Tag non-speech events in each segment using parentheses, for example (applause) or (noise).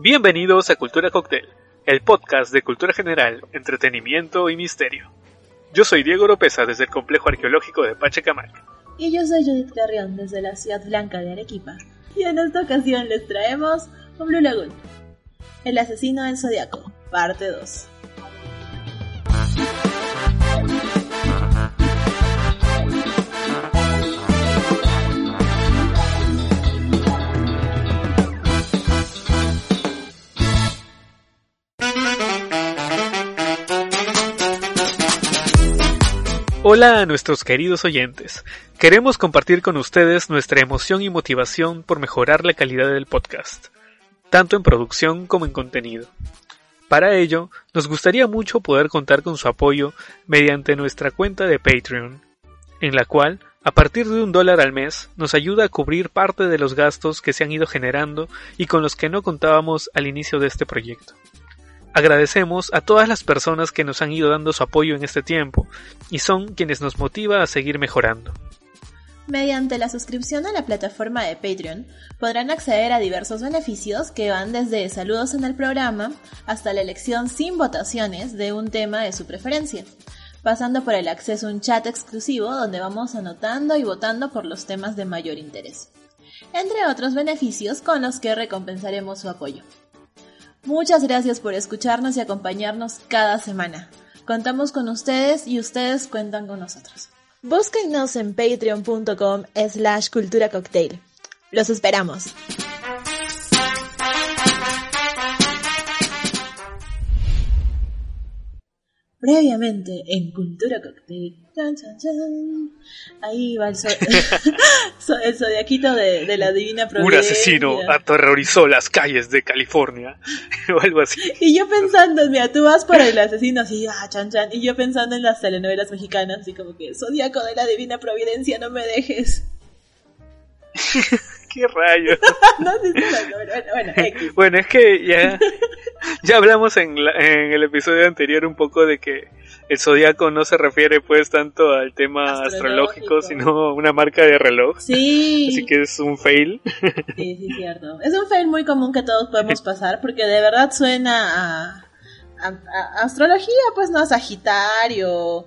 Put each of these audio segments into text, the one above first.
Bienvenidos a Cultura Cocktail, el podcast de cultura general, entretenimiento y misterio. Yo soy Diego Oropesa desde el complejo arqueológico de Pachacamac. Y yo soy Judith Carrión desde la ciudad blanca de Arequipa. Y en esta ocasión les traemos Blue Lagoon, El asesino del zodiaco, parte 2. Hola a nuestros queridos oyentes. Queremos compartir con ustedes nuestra emoción y motivación por mejorar la calidad del podcast, tanto en producción como en contenido. Para ello, nos gustaría mucho poder contar con su apoyo mediante nuestra cuenta de Patreon, en la cual, a partir de un dólar al mes, nos ayuda a cubrir parte de los gastos que se han ido generando y con los que no contábamos al inicio de este proyecto. Agradecemos a todas las personas que nos han ido dando su apoyo en este tiempo y son quienes nos motiva a seguir mejorando. Mediante la suscripción a la plataforma de Patreon podrán acceder a diversos beneficios que van desde saludos en el programa hasta la elección sin votaciones de un tema de su preferencia, pasando por el acceso a un chat exclusivo donde vamos anotando y votando por los temas de mayor interés, entre otros beneficios con los que recompensaremos su apoyo. Muchas gracias por escucharnos y acompañarnos cada semana. Contamos con ustedes y ustedes cuentan con nosotros. Búsquennos en patreon.com slash cultura cocktail. Los esperamos. Previamente en Cultura Cocktail. Ahí va el, (laughs) el zodiaquito de, de, la Divina Providencia. Un asesino aterrorizó las calles de California. (laughs) o algo así. Y yo pensando, mira, tú vas por el asesino así, ah, chan chan. Y yo pensando en las telenovelas mexicanas, así como que, Zodíaco de la Divina Providencia, no me dejes. (laughs) ¿Qué rayos? (laughs) no (laughs) bueno, es que ya, ya hablamos en, en el episodio anterior un poco de que el zodiaco no se refiere pues tanto al tema astrológico, sino a una marca de reloj. Sí. Así que es un fail. Sí, sí, cierto. Es un fail muy común que todos podemos (laughs) pasar porque de verdad suena a, astrología, pues no, Sagitario,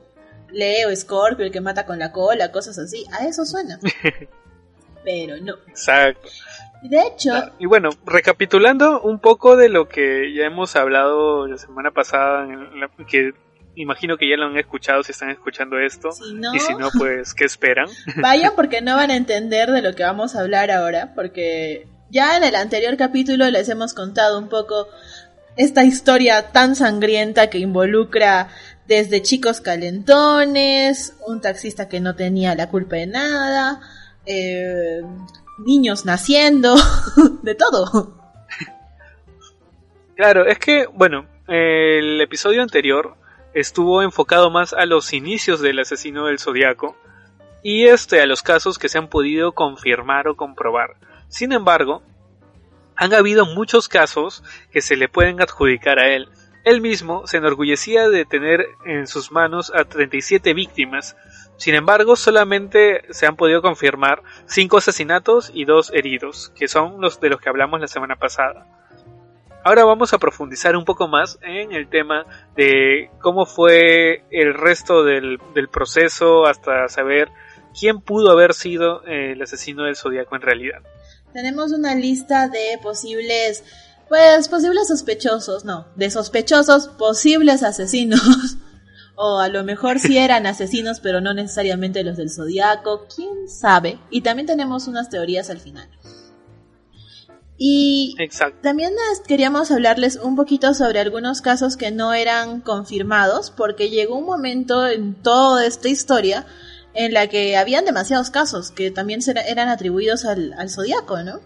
Leo, Scorpio, el que mata con la cola, cosas así. A eso suena. Pero no. Exacto. De hecho. Y bueno, recapitulando un poco de lo que ya hemos hablado la semana pasada, en la, que imagino que ya lo han escuchado si están escuchando esto. y si no, pues, ¿qué esperan? (laughs) Vayan porque no van a entender de lo que vamos a hablar ahora, porque ya en el anterior capítulo les hemos contado un poco esta historia tan sangrienta que involucra desde chicos calentones, un taxista que no tenía la culpa de nada, eh, niños naciendo, (laughs) de todo. Claro, es que, bueno, el episodio anterior estuvo enfocado más a los inicios del asesino del zodiaco y este a los casos que se han podido confirmar o comprobar. Sin embargo, han habido muchos casos que se le pueden adjudicar a él. Él mismo se enorgullecía de tener en sus manos a 37 víctimas. Sin embargo, solamente se han podido confirmar 5 asesinatos y 2 heridos, que son los de los que hablamos la semana pasada. Ahora vamos a profundizar un poco más en el tema de cómo fue el resto del, proceso hasta saber quién pudo haber sido el asesino del zodiaco en realidad. Tenemos una lista de posibles, pues posibles sospechosos, no, de sospechosos posibles asesinos. (laughs) o a lo mejor sí eran asesinos, pero no necesariamente los del zodiaco, quién sabe. Y también tenemos unas teorías al final. Y también queríamos hablarles un poquito sobre algunos casos que no eran confirmados, porque llegó un momento en toda esta historia en la que habían demasiados casos que también eran atribuidos al, al zodiaco, ¿no?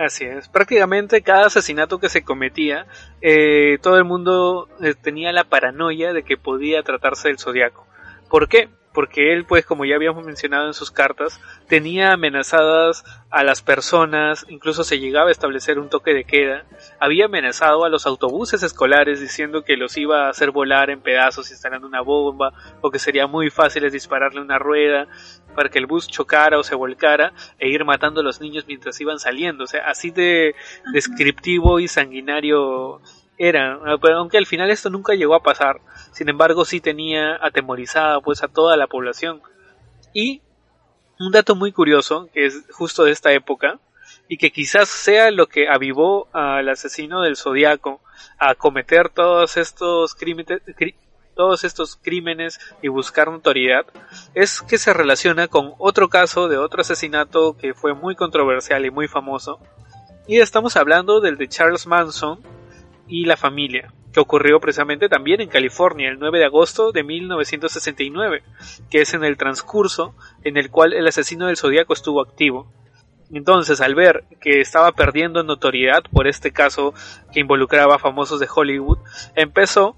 Así es, prácticamente cada asesinato que se cometía, eh, todo el mundo eh, tenía la paranoia de que podía tratarse del zodiaco. ¿Por qué? porque él, pues como ya habíamos mencionado en sus cartas, tenía amenazadas a las personas, incluso se llegaba a establecer un toque de queda, había amenazado a los autobuses escolares diciendo que los iba a hacer volar en pedazos instalando una bomba, o que sería muy fácil dispararle una rueda, para que el bus chocara o se volcara e ir matando a los niños mientras iban saliendo. O sea, así de descriptivo y sanguinario era. Aunque al final esto nunca llegó a pasar. Sin embargo, sí tenía atemorizada pues a toda la población. Y un dato muy curioso, que es justo de esta época, y que quizás sea lo que avivó al asesino del zodiaco a cometer todos estos crímenes, todos estos crímenes y buscar notoriedad, es que se relaciona con otro caso de otro asesinato que fue muy controversial y muy famoso. Y estamos hablando del de Charles Manson y la familia, que ocurrió precisamente también en California el 9 de agosto de 1969, que es en el transcurso en el cual el asesino del zodiaco estuvo activo. Entonces, al ver que estaba perdiendo notoriedad por este caso que involucraba a famosos de Hollywood, empezó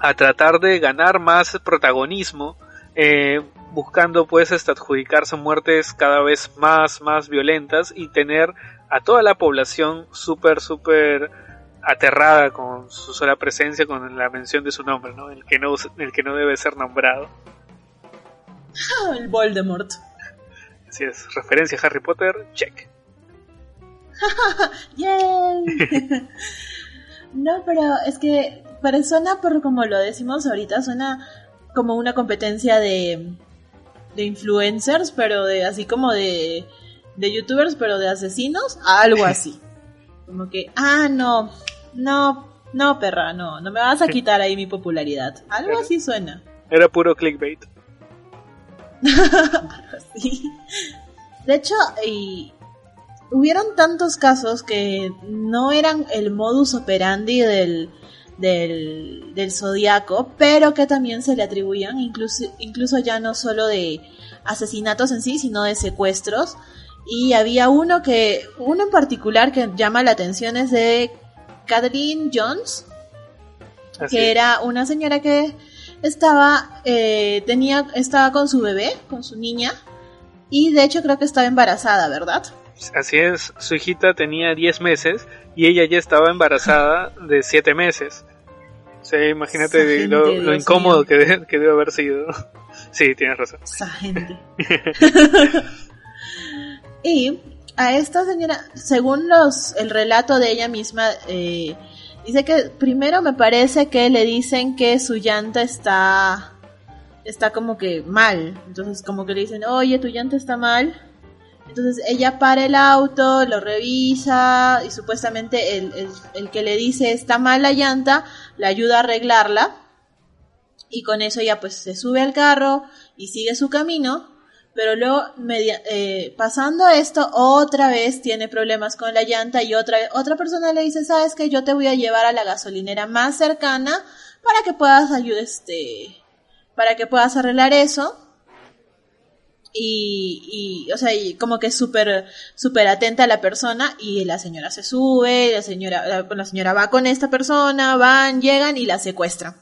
a tratar de ganar más protagonismo, eh, buscando pues hasta adjudicarse muertes cada vez más, más violentas y tener a toda la población súper, súper aterrada con su sola presencia, con la mención de su nombre, ¿no? El que no, el que no debe ser nombrado. (laughs) el Voldemort. Así es, referencia a Harry Potter, check. (laughs) (laughs) no, pero es que suena por como lo decimos ahorita, suena como una competencia de, de influencers, pero de así como de, de youtubers, pero de asesinos, algo así. (laughs) Como que, ah, no, no, no, perra, no, no me vas a quitar ahí mi popularidad. Algo así suena. Era puro clickbait. (laughs) De hecho, y hubieron tantos casos que no eran el modus operandi del, del, del zodiaco, pero que también se le atribuían, incluso, incluso ya no solo de asesinatos en sí, sino de secuestros. Y había uno que, uno en particular que llama la atención es de Kathleen Jones, que era una señora que estaba, eh, tenía, estaba con su bebé, con su niña, y de hecho creo que estaba embarazada, ¿verdad? Así es, su hijita tenía 10 meses y ella ya estaba embarazada de 7 meses. Sea, imagínate lo, incómodo que, debe haber sido. (laughs) sí, tienes razón. Esa gente. (laughs) y a esta señora, según los el relato de ella misma, eh, dice que primero me parece que le dicen que su llanta está está como que mal. Entonces como que le dicen, oye, tu llanta está mal. Entonces ella para el auto, lo revisa y supuestamente el, el, que le dice está mal la llanta, le ayuda a arreglarla. Y con eso ella pues se sube al carro y sigue su camino. Pero luego, media, eh, pasando esto, otra vez tiene problemas con la llanta y otra, otra persona le dice, sabes que yo te voy a llevar a la gasolinera más cercana para que puedas ayudar, este, para que puedas arreglar eso. Y, y o sea, como que súper, súper atenta a la persona y la señora se sube, la señora, la, la, señora va con esta persona, van, llegan y la secuestran.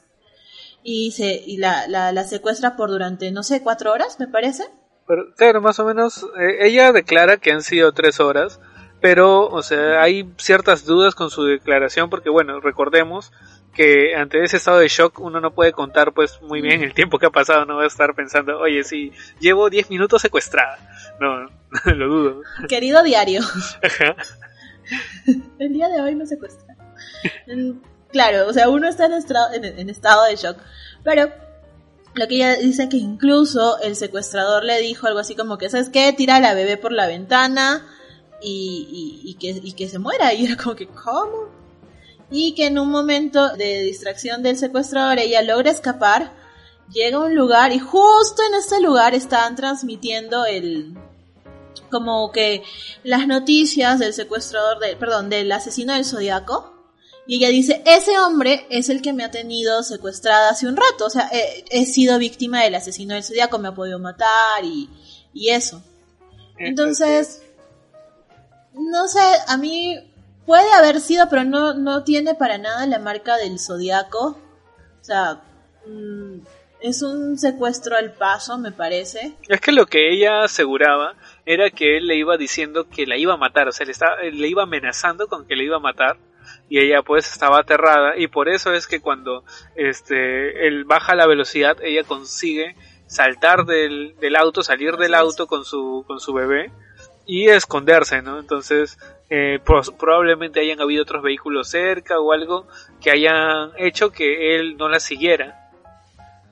Y se, y la, la, la secuestra por durante, no sé, cuatro horas, me parece. Pero, claro, más o menos, eh, ella declara que han sido tres horas, pero, o sea, hay ciertas dudas con su declaración porque, bueno, recordemos que ante ese estado de shock uno no puede contar pues muy bien el tiempo que ha pasado, no va a estar pensando, oye, si llevo 10 minutos secuestrada. No, (laughs) lo dudo. Querido diario. (laughs) el día de hoy me secuestra. Claro, o sea, uno está en estado, en, estado de shock, pero lo que ella dice que incluso el secuestrador le dijo algo así como que, ¿sabes qué? Tira a la bebé por la ventana y, y, que, y que se muera. Y era como que, ¿cómo? Y que en un momento de distracción del secuestrador ella logra escapar, llega a un lugar y justo en este lugar estaban transmitiendo el como que las noticias del secuestrador del perdón, del asesino del zodiaco y ella dice, ese hombre es el que me ha tenido secuestrada hace un rato, o sea, he, sido víctima del asesino del zodiaco, me ha podido matar y, y eso. Entonces, no sé, a mí Puede haber sido, pero no, no tiene para nada la marca del zodiaco. O sea, mm, es un secuestro al paso, me parece. Es que lo que ella aseguraba era que él le iba diciendo que la iba a matar, o sea, le, estaba, le iba amenazando con que le iba a matar y ella pues estaba aterrada y por eso es que cuando este él baja la velocidad ella consigue saltar del, del auto, salir del auto con su, con su bebé y esconderse, ¿no? Entonces, eh, probablemente hayan habido otros vehículos cerca o algo que hayan hecho que él no la siguiera.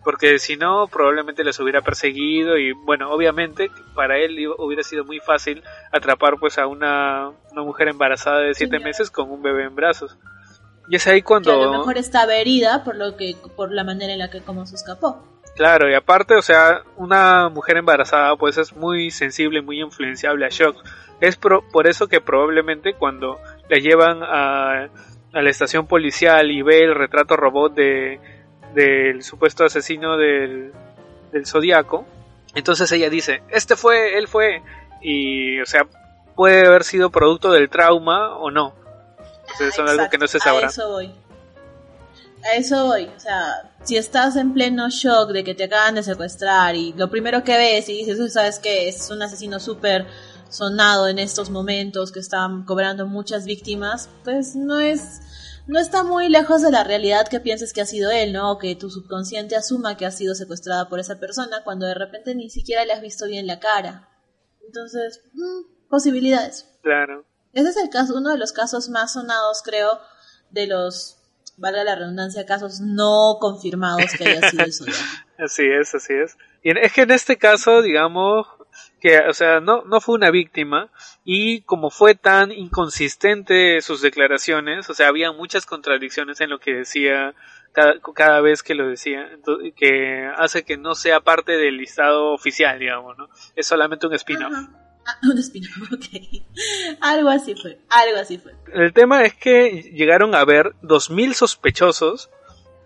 Porque si no, probablemente les hubiera perseguido y bueno, obviamente para él hubiera sido muy fácil atrapar pues a una, una mujer embarazada de siete meses con un bebé en brazos. Y es ahí cuando... a lo mejor estaba herida por, lo que, por la manera en la que como se escapó. Claro, y aparte, o sea, una mujer embarazada pues es muy sensible, muy influenciable a shock. Es por eso que probablemente cuando la llevan a, a la estación policial y ve el retrato robot de del supuesto asesino del, del zodiaco, entonces ella dice, este fue, él fue, y o sea, puede haber sido producto del trauma o no. Entonces, es algo que no se sabrá. A eso voy. A eso voy. O sea, si estás en pleno shock de que te acaban de secuestrar y lo primero que ves y dices, sabes que es un asesino súper sonado en estos momentos que están cobrando muchas víctimas, pues no es no está muy lejos de la realidad que pienses que ha sido él, ¿no? O que tu subconsciente asuma que ha sido secuestrada por esa persona cuando de repente ni siquiera le has visto bien la cara. Entonces, mm, posibilidades. Claro. Ese es el caso, uno de los casos más sonados, creo, de los, valga la redundancia, casos no confirmados que haya sido eso. (laughs) así es, así es. Y es que en este caso, digamos, que, o sea, no, no fue una víctima y como fue tan inconsistente sus declaraciones, o sea, había muchas contradicciones en lo que decía cada, vez que lo decía, que hace que no sea parte del listado oficial, digamos, ¿no? Es solamente un spin-off. Ah, (laughs) un spin-off, ok. Algo así fue, algo así fue. El tema es que llegaron a ver 2.000 sospechosos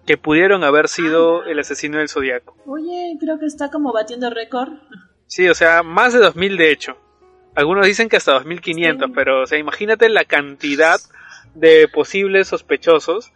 que pudieron haber sido ah. el asesino del Zodíaco. Oye, creo que está como batiendo récord. Sí, o sea, más de 2000 de hecho. Algunos dicen que hasta 2500, pero o sea, imagínate la cantidad de posibles sospechosos.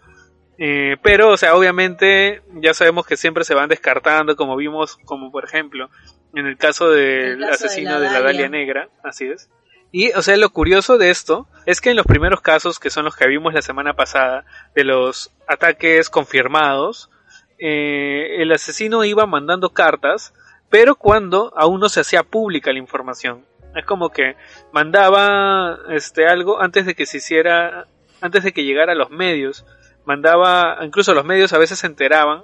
Eh, pero, o sea, obviamente ya sabemos que siempre se van descartando, como vimos, como por ejemplo, en el caso del asesino de la, Dalia Negra, así es. Y, o sea, lo curioso de esto es que en los primeros casos, que son los que vimos la semana pasada, de los ataques confirmados, eh, el asesino iba mandando cartas pero cuando aún no se hacía pública la información. Es como que mandaba este algo antes de que se hiciera, antes de que llegara a los medios. Mandaba, incluso los medios a veces se enteraban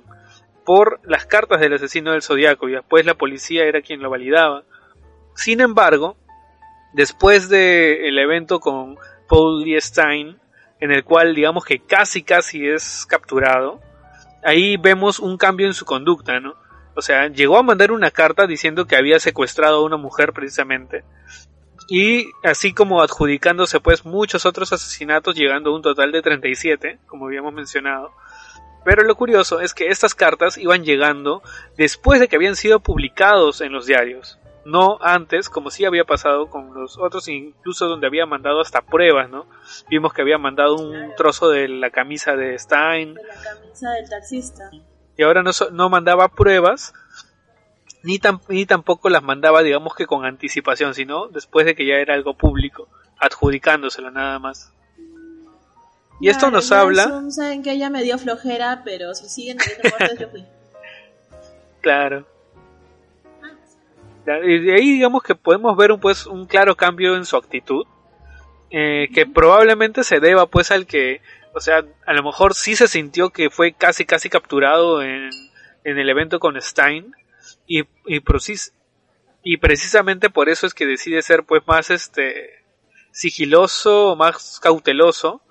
por las cartas del asesino del zodiaco y después la policía era quien lo validaba. Sin embargo, después del evento con Paul D. Stein, en el cual digamos que casi casi es capturado, ahí vemos un cambio en su conducta, ¿no? O sea, llegó a mandar una carta diciendo que había secuestrado a una mujer precisamente. Y así como adjudicándose pues muchos otros asesinatos, llegando a un total de 37, como habíamos mencionado. Pero lo curioso es que estas cartas iban llegando después de que habían sido publicados en los diarios. No antes, como sí había pasado con los otros, incluso donde había mandado hasta pruebas, ¿no? Vimos que había mandado un trozo de la camisa de Stein. De la camisa del taxista y ahora no, no mandaba pruebas ni, ni tampoco las mandaba digamos que con anticipación sino después de que ya era algo público adjudicándoselo nada más y esto nos habla saben que ella me dio flojera pero si siguen yo fui. (laughs) Claro. Y de ahí digamos que podemos ver un, pues, un claro cambio en su actitud eh, que probablemente se deba pues al que o sea, a lo mejor sí se sintió que fue casi casi capturado en, en el evento con Stein y, y, y precisamente por eso es que decide ser pues más este sigiloso, más cauteloso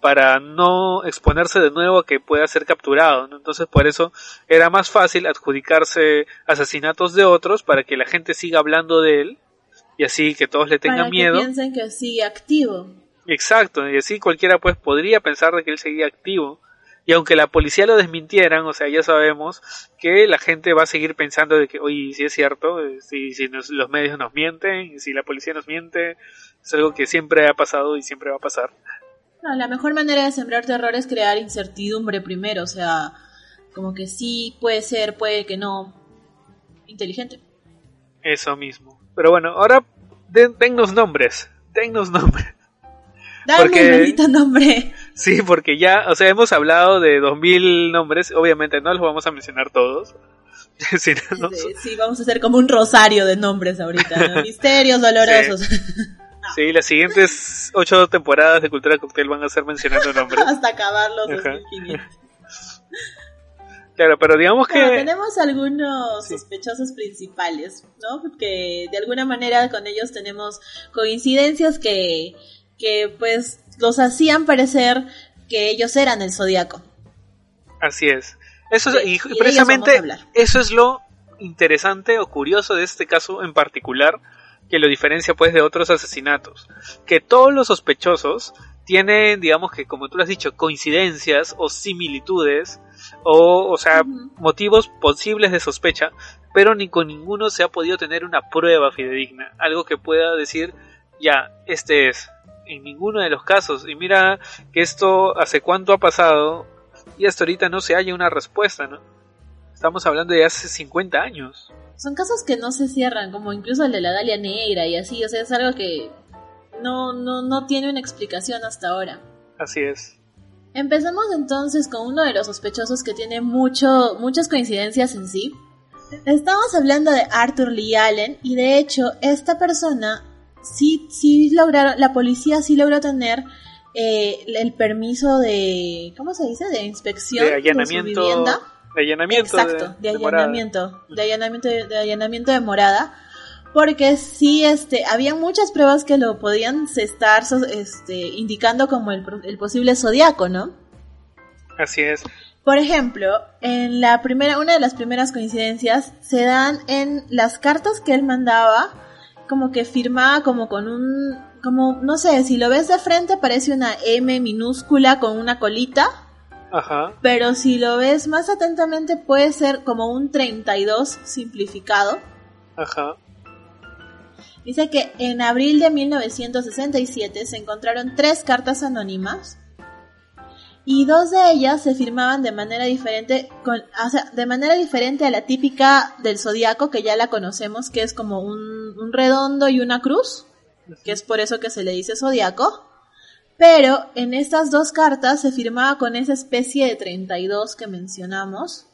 para no exponerse de nuevo a que pueda ser capturado. Entonces por eso era más fácil adjudicarse asesinatos de otros para que la gente siga hablando de él y así que todos le tengan para miedo. Que piensen que sigue activo. Exacto, y así cualquiera pues podría pensar de que él seguía activo. Y aunque la policía lo desmintieran, o sea, ya sabemos que la gente va a seguir pensando de que, oye, si es cierto, eh, si, si los medios nos mienten, si la policía nos miente, es algo que siempre ha pasado y siempre va a pasar. No, la mejor manera de sembrar terror es crear incertidumbre primero, o sea, como que sí, puede ser, puede que no. Inteligente. Eso mismo. Pero bueno, ahora dennos nombres, dennos nombres. Dame un nombre. Sí, porque ya, o sea, hemos hablado de 2000 nombres, obviamente no los vamos a mencionar todos, (laughs) sí, no, Sí, sí, vamos a hacer como un rosario de nombres ahorita, ¿no? (laughs) Misterios dolorosos. Sí, (laughs) las siguientes ocho temporadas de Cultura Cocktail van a ser mencionando nombres. (laughs) Hasta acabarlos. Claro, pero digamos que... Bueno, tenemos algunos sospechosos principales, ¿no? Porque de alguna manera con ellos tenemos coincidencias que, que pues los hacían parecer que ellos eran el zodiaco. Así es. Eso es, y, y precisamente eso es lo interesante o curioso de este caso en particular que lo diferencia pues de otros asesinatos. Que todos los sospechosos tienen, digamos que como tú lo has dicho, coincidencias o similitudes o, o sea, motivos posibles de sospecha, pero ni con ninguno se ha podido tener una prueba fidedigna, algo que pueda decir, ya, este es, en ninguno de los casos, y mira que esto hace cuánto ha pasado, y hasta ahorita no se halla una respuesta, ¿no? Estamos hablando de hace 50 años. Son casos que no se cierran, como incluso el de la Dalia Negra y así, o sea, es algo que no, no, no tiene una explicación hasta ahora. Así es. Empezamos entonces con uno de los sospechosos que tiene mucho, muchas coincidencias en sí. Estamos hablando de Arthur Lee Allen y de hecho esta persona sí, sí lograron, la policía sí logró tener eh, el permiso de, ¿cómo se dice? De inspección De su allanamiento. vivienda. De allanamiento. Exacto, de, de morada. allanamiento, de allanamiento, de, de allanamiento de morada, porque sí, este, había muchas pruebas que lo podían estar, este, indicando como el, el posible zodiaco, ¿no? Así es. Por ejemplo, en la primera, una de las primeras coincidencias se dan en las cartas que él mandaba, como que firmaba como con un, como, no sé, si lo ves de frente parece una M minúscula con una colita, Ajá. pero si lo ves más atentamente puede ser como un 32 simplificado. Ajá. Dice que en abril de 1967 se encontraron tres cartas anónimas y dos de ellas se firmaban de manera diferente, con, o sea, de manera diferente a la típica del zodiaco que ya la conocemos, que es como un, un redondo y una cruz, que es por eso que se le dice zodiaco. Pero en estas dos cartas se firmaba con esa especie de 32 que mencionamos.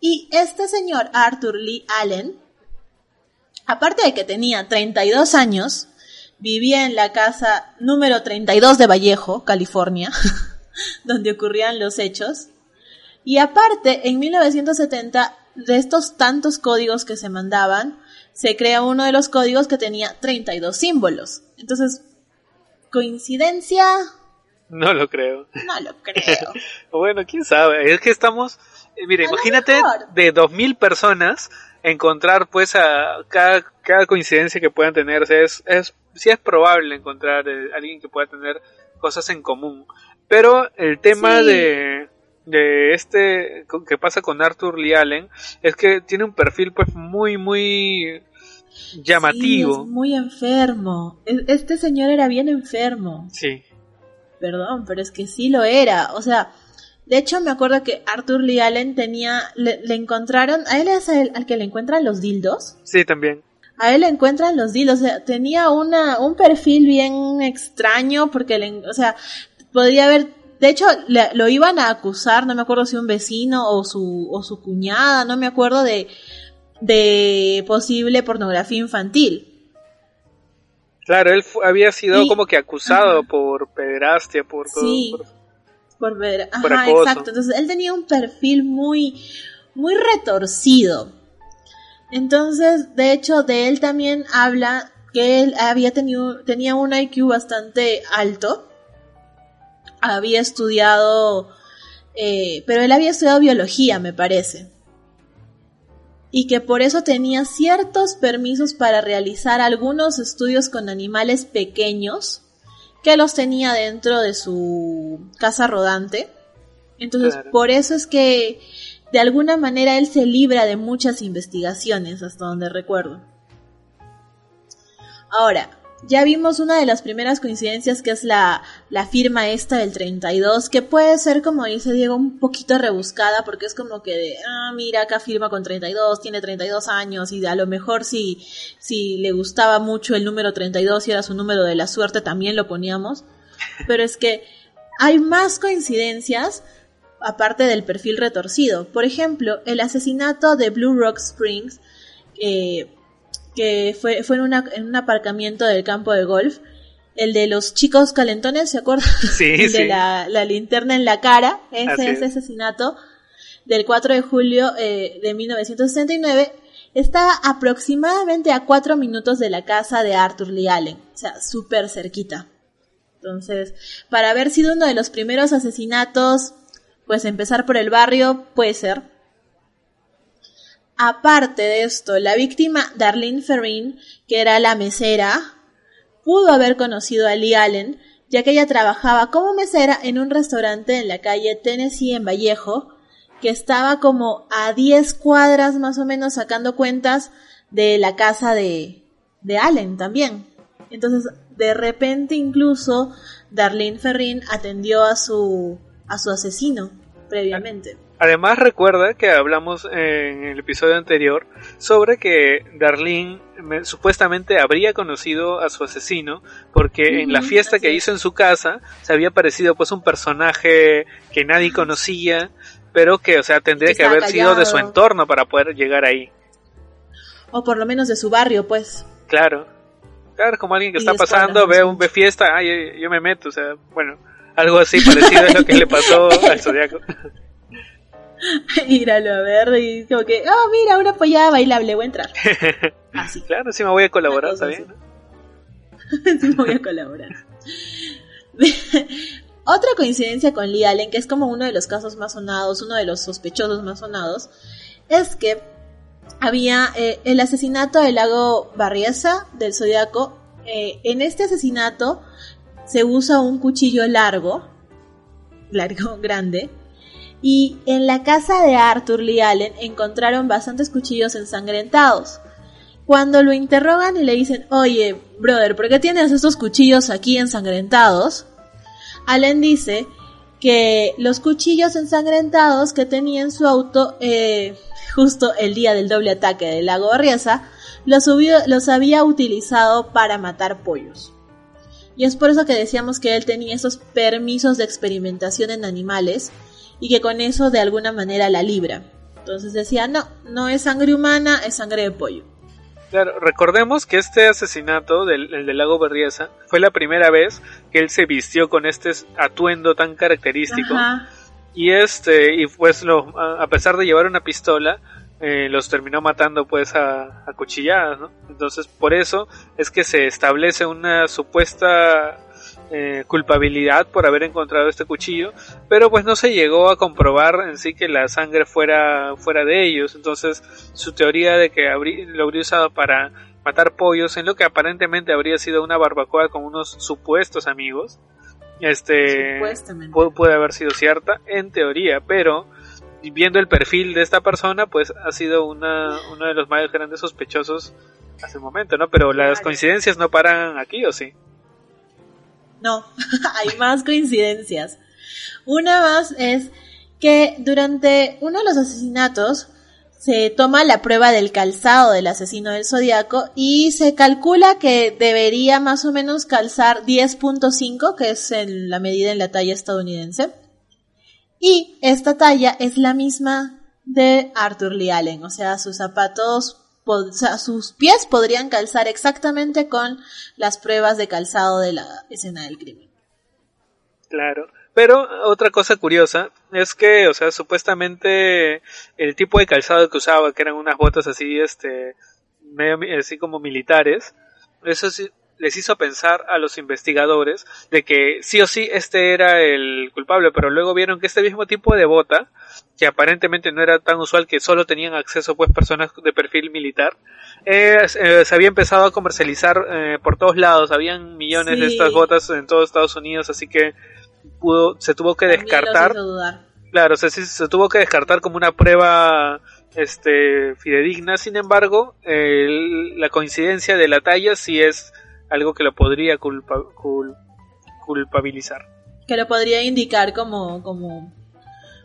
Y este señor Arthur Lee Allen, aparte de que tenía 32 años, vivía en la casa número 32 de Vallejo, California, (laughs) donde ocurrían los hechos. Y aparte, en 1970, de estos tantos códigos que se mandaban, se crea uno de los códigos que tenía 32 símbolos. Entonces, ¿coincidencia? No lo creo. No lo (laughs) creo. Bueno, quién sabe. Es que estamos. eh, mire, A lo imagínate de 2000 personas encontrar, pues, a cada, cada coincidencia que puedan tener. O sea, es, es, sí es probable encontrar eh, alguien que pueda tener cosas en común. Pero el tema Sí. de, de este que pasa con Arthur Lee Allen es que tiene un perfil, pues, muy, muy llamativo. Sí, es muy enfermo. Este señor era bien enfermo. Sí, Perdón, pero es que sí lo era. O sea, de hecho me acuerdo que Arthur Lee Allen tenía, le, le encontraron, a él es el- al que le encuentran los dildos. sí, también. A él le encuentran los dildos. O sea, tenía una, un perfil bien extraño porque, le, o sea, podía haber, de hecho, le- lo iban a acusar, no me acuerdo si un vecino o su, o su cuñada, no me acuerdo de, de posible pornografía infantil. Claro, él había sido Y- como que acusado Ajá. por pederastia, por todo. Sí. por- Por ajá, Por acoso. exacto. Entonces él tenía un perfil muy, muy retorcido. Entonces, de hecho, de él también habla que él había tenido, tenía un IQ bastante alto. Había estudiado, eh, pero él había estudiado biología, me parece. Y que por eso tenía ciertos permisos para realizar algunos estudios con animales pequeños que los tenía dentro de su casa rodante. Entonces, Claro. por eso es que de alguna manera él se libra de muchas investigaciones, hasta donde recuerdo. Ahora, ya vimos una de las primeras coincidencias que es la, la firma esta del 32, que puede ser, como dice Diego, un poquito rebuscada, porque es como que de, ah, mira, acá firma con 32, tiene 32 años, y a lo mejor si, si le gustaba mucho el número 32 y era su número de la suerte, también lo poníamos. Pero es que hay más coincidencias, aparte del perfil retorcido. Por ejemplo, el asesinato de Blue Rock Springs, eh, que fue, fue en, en, un aparcamiento del campo de golf, el de los chicos calentones, ¿se acuerdan? Sí, (laughs) de La, linterna en la cara, ese, ese asesinato del 4 de julio eh, de 1969, está aproximadamente a cuatro minutos de la casa de Arthur Lee Allen, o sea, súper cerquita. Entonces, para haber sido uno de los primeros asesinatos, pues empezar por el barrio puede ser. Aparte de esto, la víctima Darlene Ferrin, que era la mesera, pudo haber conocido a Lee Allen, ya que ella trabajaba como mesera en un restaurante en la calle Tennessee en Vallejo, que estaba como a 10 cuadras más o menos sacando cuentas de la casa de, de Allen también. Entonces, de repente incluso Darlene Ferrin atendió a su, a su asesino previamente. Además recuerda que hablamos en el episodio anterior sobre que Darlene supuestamente habría conocido a su asesino porque en la fiesta que hizo en su casa se había aparecido pues un personaje que nadie conocía pero que o sea tendría que, haber sido de su entorno para poder llegar ahí. O por lo menos de su barrio pues. Claro. Claro, como alguien que está pasando, ve un ve fiesta, ay, yo, me meto, o sea, bueno, algo así parecido es lo que le (laughs) pasó al Zodiaco. (laughs) Íralo a ver y como que, oh, mira, una pollada bailable, voy a entrar. (laughs) Así. Claro, sí me voy a colaborar, (laughs) sí me voy a colaborar. Otra coincidencia con Lee Allen, que es como uno de los casos más sonados, uno de los sospechosos más sonados, es que había eh, el asesinato del lago Barriesa del Zodiaco. Eh, en este asesinato se usa un cuchillo largo, largo, grande, y en la casa de Arthur Lee Allen encontraron bastantes cuchillos ensangrentados. Cuando lo interrogan y le dicen, oye, brother, ¿por qué tienes estos cuchillos aquí ensangrentados? Allen dice que los cuchillos ensangrentados que tenía en su auto eh, justo el día del doble ataque del lago Barriesa, los, los había utilizado para matar pollos. Y es por eso que decíamos que él tenía esos permisos de experimentación en animales y que con eso de alguna manera la libra. Entonces decía, no, no es sangre humana, es sangre de pollo. Claro, recordemos que este asesinato del, del lago Berriesa fue la primera vez que él se vistió con este atuendo tan característico. Y este, y pues lo, a pesar de llevar una pistola, eh, los terminó matando pues a, a cuchilladas, ¿no? Entonces por eso es que se establece una supuesta eh, culpabilidad por haber encontrado este cuchillo, pero pues no se llegó a comprobar en sí que la sangre fuera, fuera de ellos, entonces su teoría de que lo habría usado para matar pollos en lo que aparentemente habría sido una barbacoa con unos supuestos amigos, este puede, haber sido cierta en teoría, pero viendo el perfil de esta persona, pues ha sido una, uno de los más grandes sospechosos hace un momento, ¿no? Pero las coincidencias no paran aquí, ¿o sí? No, (laughs) hay más coincidencias. Una más es que durante uno de los asesinatos se toma la prueba del calzado del asesino del zodiaco y se calcula que debería más o menos calzar 10.5, que es la medida en la talla estadounidense. Y esta talla es la misma de Arthur Lee Allen, o sea, sus zapatos sus pies podrían calzar exactamente con las pruebas de calzado de la escena del crimen. Claro. Pero otra cosa curiosa es que, o sea, supuestamente el tipo de calzado que usaba, que eran unas botas así, este, medio, así como militares, eso sí, les hizo pensar a los investigadores de que sí o sí este era el culpable, pero luego vieron que este mismo tipo de bota, que aparentemente no era tan usual que solo tenían acceso pues personas de perfil militar, eh, eh, se había empezado a comercializar eh, por todos lados, habían millones de estas botas en todos Estados Unidos, así que pudo, se tuvo que descartar. Claro, se, se tuvo que descartar como una prueba este fidedigna, sin embargo, la coincidencia de la talla sí es algo que lo podría culpabilizar. Que lo podría indicar como, como,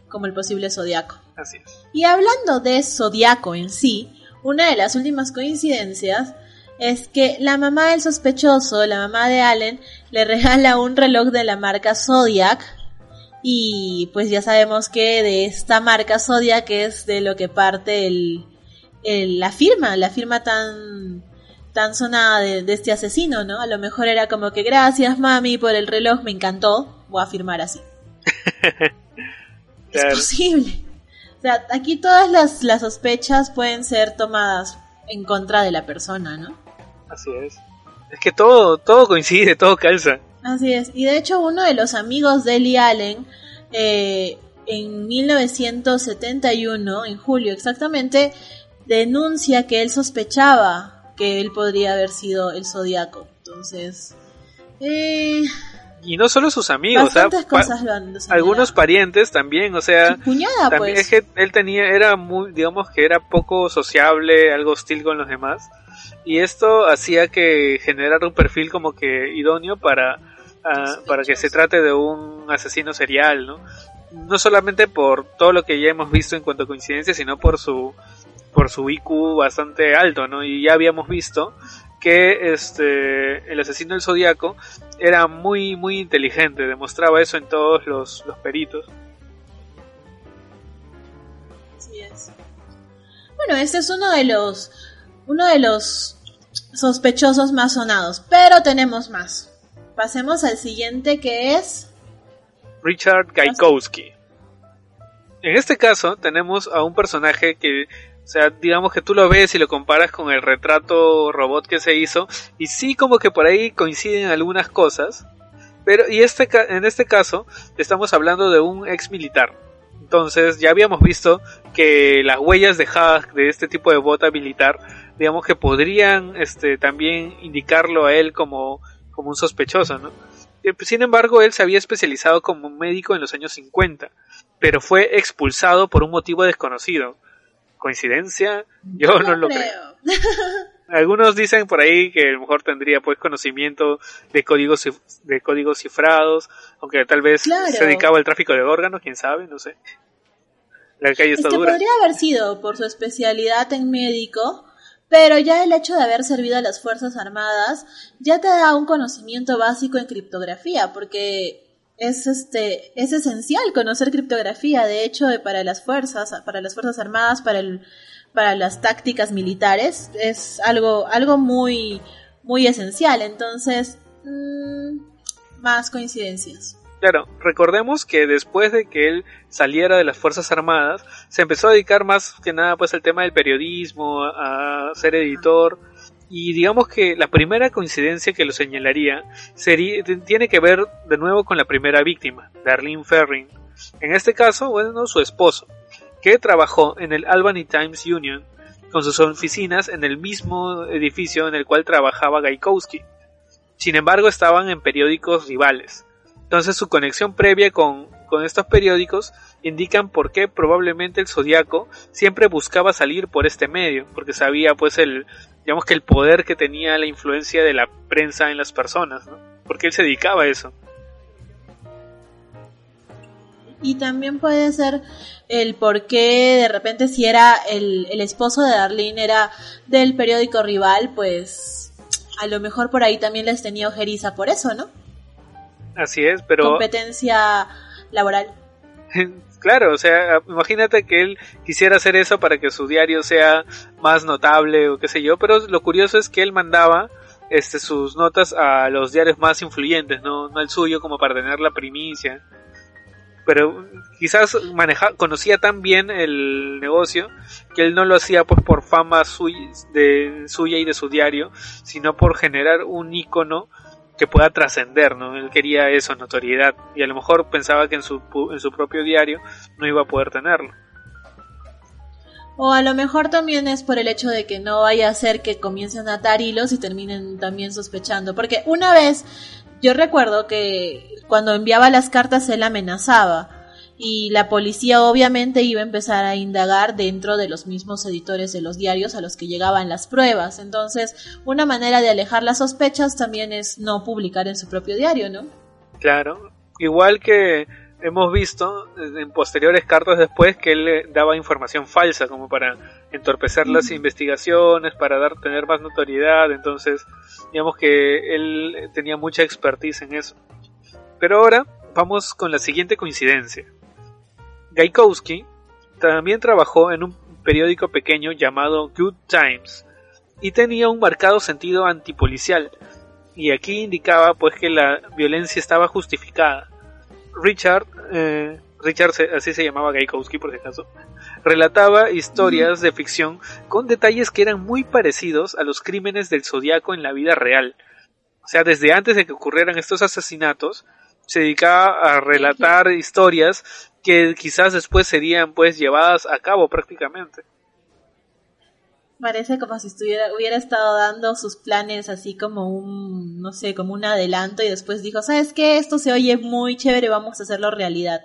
como el posible zodiaco. Así es. Y hablando de zodiaco en sí, una de las últimas coincidencias es que la mamá del sospechoso, la mamá de Allen, le regala un reloj de la marca Zodiac Y pues ya sabemos que de esta marca Zodiac es de lo que parte el, la firma, la firma tan tan sonada de, este asesino, ¿no? A lo mejor era como que gracias mami por el reloj, me encantó, voy a firmar así. (laughs) Es posible. O sea, aquí todas las, las sospechas pueden ser tomadas en contra de la persona, ¿no? Así es. Es que todo, todo coincide, todo calza. Así es. Y de hecho uno de los amigos de Lee Allen, eh, en 1971, en julio exactamente, denuncia que él sospechaba que él podría haber sido el zodiaco. Entonces... Eh, y no solo sus amigos, cosas algunos parientes también, o sea, cuñada, también pues. es que él tenía, era muy, digamos que era poco sociable, algo hostil con los demás, y esto hacía que generara un perfil como que idóneo para, ah, para que se trate de un asesino serial, ¿no? No solamente por todo lo que ya hemos visto en cuanto a coincidencias, sino por su por su IQ bastante alto, ¿no? Y ya habíamos visto que este el asesino del zodiaco era muy muy inteligente, demostraba eso en todos los, los peritos. Así es. Bueno, este es uno de los uno de los sospechosos más sonados, pero tenemos más. Pasemos al siguiente que es Richard Gaikowski. En este caso tenemos a un personaje que, o sea, digamos que tú lo ves y lo comparas con el retrato robot que se hizo y sí como que por ahí coinciden algunas cosas, pero y este en este caso estamos hablando de un ex militar. Entonces ya habíamos visto que las huellas dejadas de este tipo de bota militar digamos que podrían este, también indicarlo a él como, como un sospechoso, ¿no? Eh, sin embargo, él se había especializado como médico en los años 50, pero fue expulsado por un motivo desconocido. ¿Coincidencia? Yo no, lo creo. Algunos dicen por ahí que a lo mejor tendría pues conocimiento de códigos de códigos cifrados, aunque tal vez se dedicaba al tráfico de órganos, quién sabe, no sé. La calle está este Podría haber sido por su especialidad en médico, pero ya el hecho de haber servido a las Fuerzas Armadas ya te da un conocimiento básico en criptografía, porque es este es esencial conocer criptografía, de hecho, para las fuerzas, para las Fuerzas Armadas, para el para las tácticas militares es algo algo muy muy esencial, entonces mmm, más coincidencias. Claro, recordemos que después de que él saliera de las Fuerzas Armadas, se empezó a dedicar más que nada pues al tema del periodismo, a ser editor, y digamos que la primera coincidencia que lo señalaría sería, tiene que ver de nuevo con la primera víctima, Darlene Ferrin. En este caso, bueno, su esposo, que trabajó en el Albany Times Union con sus oficinas en el mismo edificio en el cual trabajaba Gaikowski. Sin embargo, estaban en periódicos rivales. Entonces su conexión previa con, estos periódicos indican por qué probablemente el zodiaco siempre buscaba salir por este medio, porque sabía pues el, digamos que el poder que tenía la influencia de la prensa en las personas, ¿no? Porque él se dedicaba a eso. Y también puede ser el por qué de repente si era el, el esposo de Darlene era del periódico rival, pues a lo mejor por ahí también les tenía ojeriza por eso, ¿no? Así es, pero... Competencia laboral. (laughs) claro, o sea, imagínate que él quisiera hacer eso para que su diario sea más notable o qué sé yo, pero lo curioso es que él mandaba este sus notas a los diarios más influyentes, no, no el suyo como para tener la primicia. Pero quizás maneja, conocía tan bien el negocio que él no lo hacía pues por fama suya, de, suya y de su diario, sino por generar un icono que pueda trascender, ¿no? Él quería eso, notoriedad, y a lo mejor pensaba que en su, en su propio diario no iba a poder tenerlo. O a lo mejor también es por el hecho de que no vaya a ser que comiencen a atar hilos y terminen también sospechando. Porque una vez yo recuerdo que cuando enviaba las cartas él amenazaba y la policía obviamente iba a empezar a indagar dentro de los mismos editores de los diarios a los que llegaban las pruebas. Entonces, una manera de alejar las sospechas también es no publicar en su propio diario, ¿no? Claro, igual que hemos visto en posteriores cartas después que él daba información falsa como para entorpecer las investigaciones, para dar tener más notoriedad, entonces digamos que él tenía mucha expertise en eso. Pero ahora vamos con la siguiente coincidencia. Gaikowski también trabajó en un periódico pequeño llamado Good Times y tenía un marcado sentido antipolicial y aquí indicaba pues que la violencia estaba justificada. Richard, eh, Richard así se llamaba Gaikowski por si acaso, relataba historias de ficción con detalles que eran muy parecidos a los crímenes del zodiaco en la vida real. O sea, desde antes de que ocurrieran estos asesinatos, se dedicaba a relatar historias que quizás después serían pues llevadas a cabo prácticamente. Parece como si estuviera, hubiera estado dando sus planes así como un, no sé, como un adelanto y después dijo, ¿sabes qué? Esto se oye muy chévere, vamos a hacerlo realidad.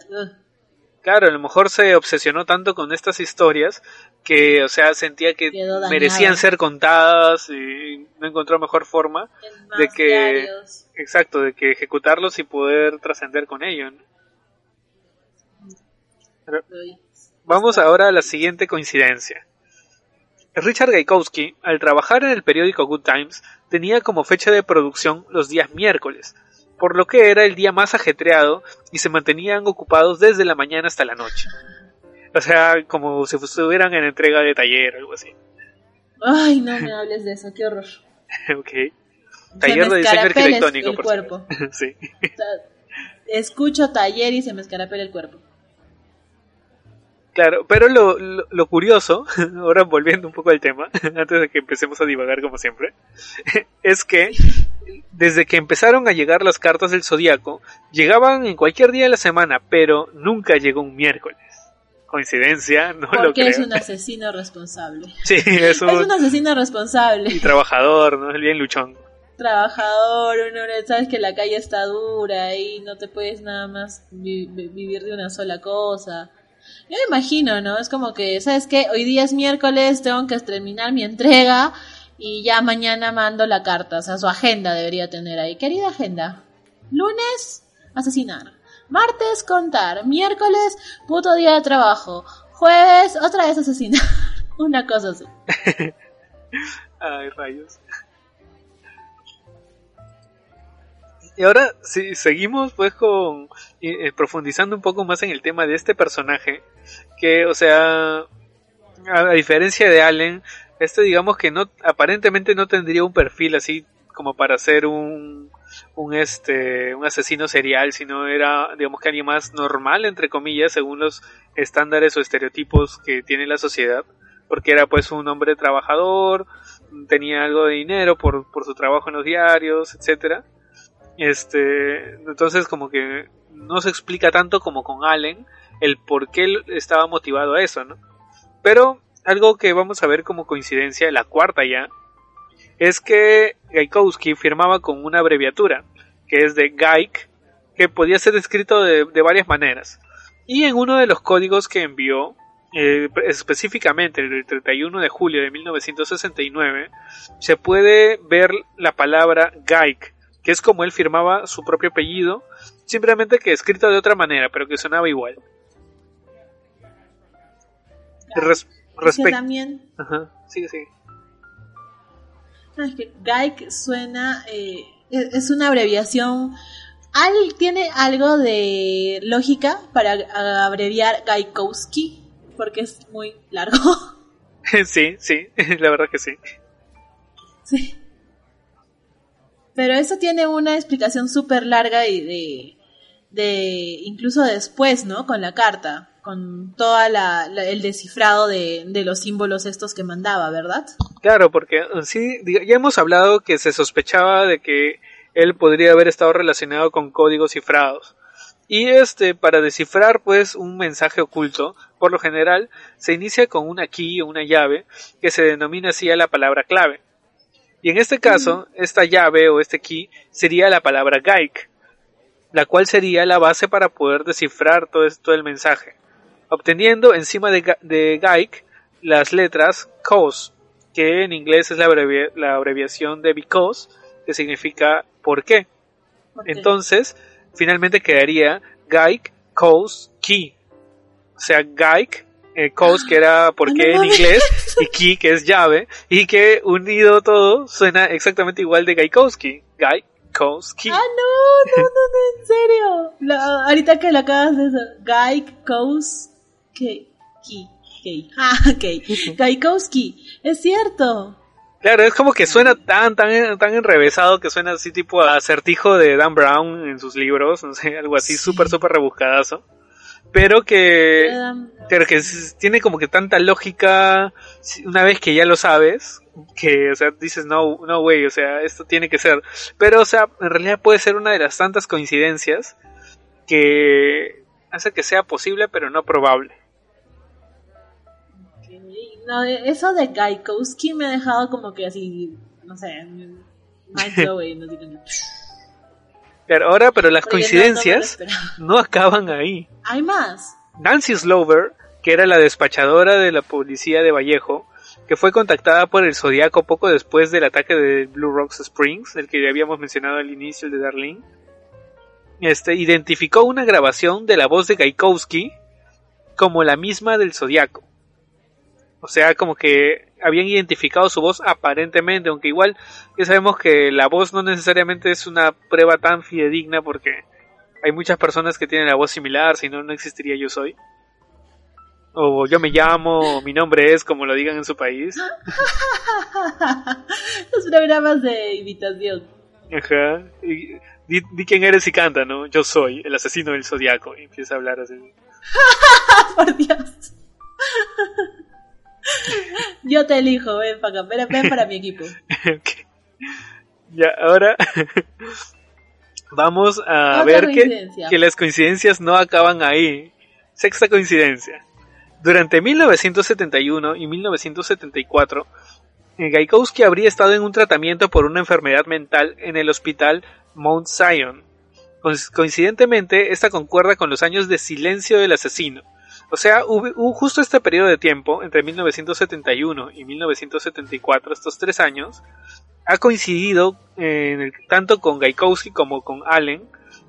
Claro, a lo mejor se obsesionó tanto con estas historias que, o sea, sentía que merecían ser contadas y no encontró mejor forma de que, exacto, de que ejecutarlos y poder trascender con ello. Vamos ahora a la siguiente coincidencia. Richard Gaikowski, al trabajar en el periódico Good Times, tenía como fecha de producción los días miércoles, por lo que era el día más ajetreado y se mantenían ocupados desde la mañana hasta la noche. O sea, como si estuvieran en entrega de taller o algo así. Ay, no me hables de eso, qué horror. (laughs) ok. Taller de diseño arquitectónico. El cuerpo. (laughs) sí. escucho taller y se me escarapela el cuerpo. Claro, pero lo, lo, curioso, (laughs) ahora volviendo un poco al tema, (laughs) antes de que empecemos a divagar como siempre, (laughs) es que desde que empezaron a llegar las cartas del zodiaco, llegaban en cualquier día de la semana, pero nunca llegó un miércoles. Coincidencia, no lo creo. es un asesino responsable. Sí, es un, es un asesino responsable. Y trabajador, ¿no? Es bien luchón. Trabajador, uno sabes que la calle está dura y no te puedes nada más vivir de una sola cosa yo me imagino, ¿no? Es como que, ¿sabes qué? Hoy día es miércoles, tengo que terminar mi entrega y ya mañana mando la carta. O sea, su agenda debería tener ahí. Querida agenda. Lunes, asesinar. Martes, contar. Miércoles, puto día de trabajo. Jueves, otra vez asesinar. (laughs) Una cosa así. (laughs) Ay, rayos. Y ahora si seguimos pues con eh, profundizando un poco más en el tema de este personaje, que o sea, a, diferencia de Allen, este digamos que no aparentemente no tendría un perfil así como para ser un un este un asesino serial, sino era digamos que alguien más normal entre comillas según los estándares o estereotipos que tiene la sociedad, porque era pues un hombre trabajador, tenía algo de dinero por, por su trabajo en los diarios, etcétera. Este, entonces como que no se explica tanto como con Allen el por qué estaba motivado a eso, ¿no? Pero algo que vamos a ver como coincidencia, la cuarta ya, es que Gaikowski firmaba con una abreviatura, que es de Gaik, que podía ser escrito de, varias maneras. Y en uno de los códigos que envió, eh, específicamente el 31 de julio de 1969, se puede ver la palabra Gaik, que es como él firmaba su propio apellido, simplemente que escrito de otra manera, pero que sonaba igual. Respecto. también. Ajá, sí, sí. es que Gaik suena. Eh, es una abreviación. Al, tiene algo de lógica para abreviar Gaikowski, porque es muy largo. (laughs) sí, sí, (laughs) la verdad que sí. Sí. Pero eso tiene una explicación súper larga y de, de, incluso después, ¿no? Con la carta, con todo el descifrado de, de, los símbolos estos que mandaba, ¿verdad? Claro, porque sí, ya hemos hablado que se sospechaba de que él podría haber estado relacionado con códigos cifrados. Y este, para descifrar pues un mensaje oculto, por lo general, se inicia con una key o una llave que se denomina así a la palabra clave. Y en este caso, esta llave o este key sería la palabra Gaik, la cual sería la base para poder descifrar todo esto del mensaje, obteniendo encima de, de Gaik las letras cause, que en inglés es la, abreviación de because, que significa por qué. Entonces, finalmente quedaría Gaik cause key. O sea, Gaik eh, que era (gasps) porque en inglés, (laughs) y key, que es llave, y que unido todo suena exactamente igual de Gaikowski. Guy, Gaikowski. Ah, no, no, no, no, en serio. La- ahorita que lo acabas de decir. Gaikowski. Es cierto. Claro, es como que suena tan, tan, tan enrevesado que suena así tipo acertijo de Dan Brown en sus libros, no sé, algo así Sí. súper, súper rebuscadazo. Pero que, pero que tiene como que tanta lógica una vez que ya lo sabes, que, o sea, dices, no, no, güey, o sea, esto tiene que ser. Pero, o sea, en realidad puede ser una de las tantas coincidencias que hace que sea posible, pero no probable. No, eso de Gaikowski me ha dejado como que así, no sé, mind (laughs) blowing, así como- Pero ahora, pero las Porque no- no coincidencias no acaban ahí. Hay más. Nancy Slover, que era la despachadora de la policía de Vallejo, que fue contactada por el Zodiaco poco después del ataque de Blue Rocks Springs, el que habíamos mencionado al inicio, el de Darlene, este, identificó una grabación de la voz de Gaikowski como la misma del Zodiaco. O sea, como que habían identificado su voz aparentemente, aunque igual ya sabemos que la voz no necesariamente es una prueba tan fidedigna porque hay muchas personas que tienen la voz similar, si no, no existiría yo soy. O yo me llamo, o mi nombre es, como lo digan en su país. (laughs) Los programas de imitación. Ajá. Y, di, di quién eres y canta, ¿no? Yo soy el asesino del zodiaco. Y empieza a hablar así. (laughs) Por Dios. Yo te elijo, ven para acá, ven, ven para mi equipo. (laughs) Ya, ahora (laughs) vamos a Otra ver que, las coincidencias no acaban ahí. Sexta coincidencia. Durante 1971 y 1974, eh, Gaikowski habría estado en un tratamiento por una enfermedad mental en el hospital Mount Zion. Coinc- Coincidentemente, esta concuerda con los años de silencio del asesino. O sea, hubo, hubo justo este periodo de tiempo, entre 1971 y 1974, estos tres años, ha coincidido eh, en el- tanto con Gaikowski como con Allen,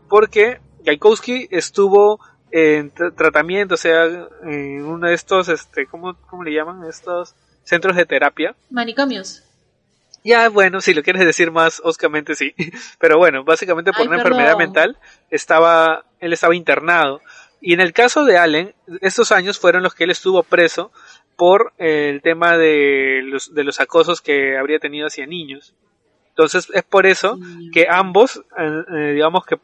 porque Gaikowski estuvo en tr- tratamiento, o sea, en uno de estos, este, ¿cómo, cómo le llaman? Estos centros de terapia. Manicomios. Ya, bueno, si lo quieres decir más oscamente, sí. (laughs) Pero bueno, básicamente por Ay, una perdón. enfermedad mental, estaba, él estaba internado. Y en el caso de Allen, estos años fueron los que él estuvo preso por eh, el tema de los, de los acosos que habría tenido hacia niños. Entonces es por eso Sí. que ambos, eh, eh, digamos que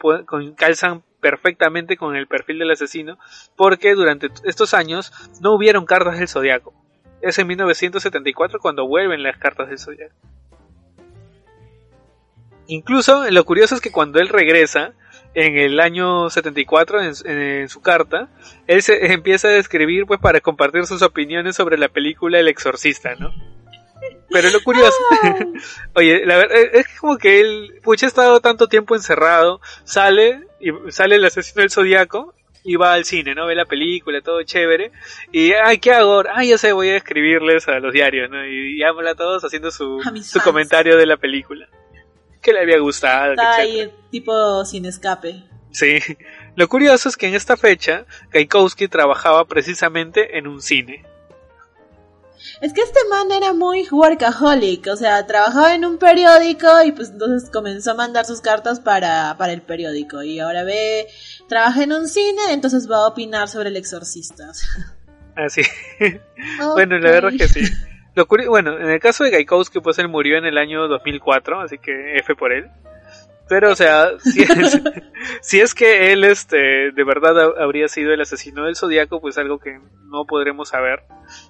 calzan perfectamente con el perfil del asesino, porque durante estos años no hubieron cartas del zodiaco. Es en 1974 cuando vuelven las cartas del zodiaco. Incluso lo curioso es que cuando él regresa en el año 74 en, su- en su carta, él se empieza a escribir pues para compartir sus opiniones sobre la película El Exorcista, ¿no? Pero lo curioso, (laughs) (laughs) oye, la verdad es como que él, pucha, ha estado tanto tiempo encerrado, sale y sale el asesino del zodiaco y va al cine, ¿no? Ve la película, todo chévere. Y, ay, ¿qué hago? Ay, ya sé, voy a escribirles a los diarios, ¿no? Y, habla a todos haciendo su, su comentario de la película. Que le había gustado, Está ahí tipo sin escape. Sí. Lo curioso es que en esta fecha, Gaikowski trabajaba precisamente en un cine. Es que este man era muy workaholic, o sea, trabajaba en un periódico y pues entonces comenzó a mandar sus cartas para, para el periódico. Y ahora ve, trabaja en un cine, entonces va a opinar sobre el exorcista. (laughs) Así. (laughs) Bueno, la verdad es que sí. Lo bueno, en el caso de Gaikowski, pues él murió en el año 2004, así que F por él. Pero, o sea, (laughs) si es, que él, este, de verdad ha- habría sido el asesino del Zodíaco, pues algo que no podremos saber.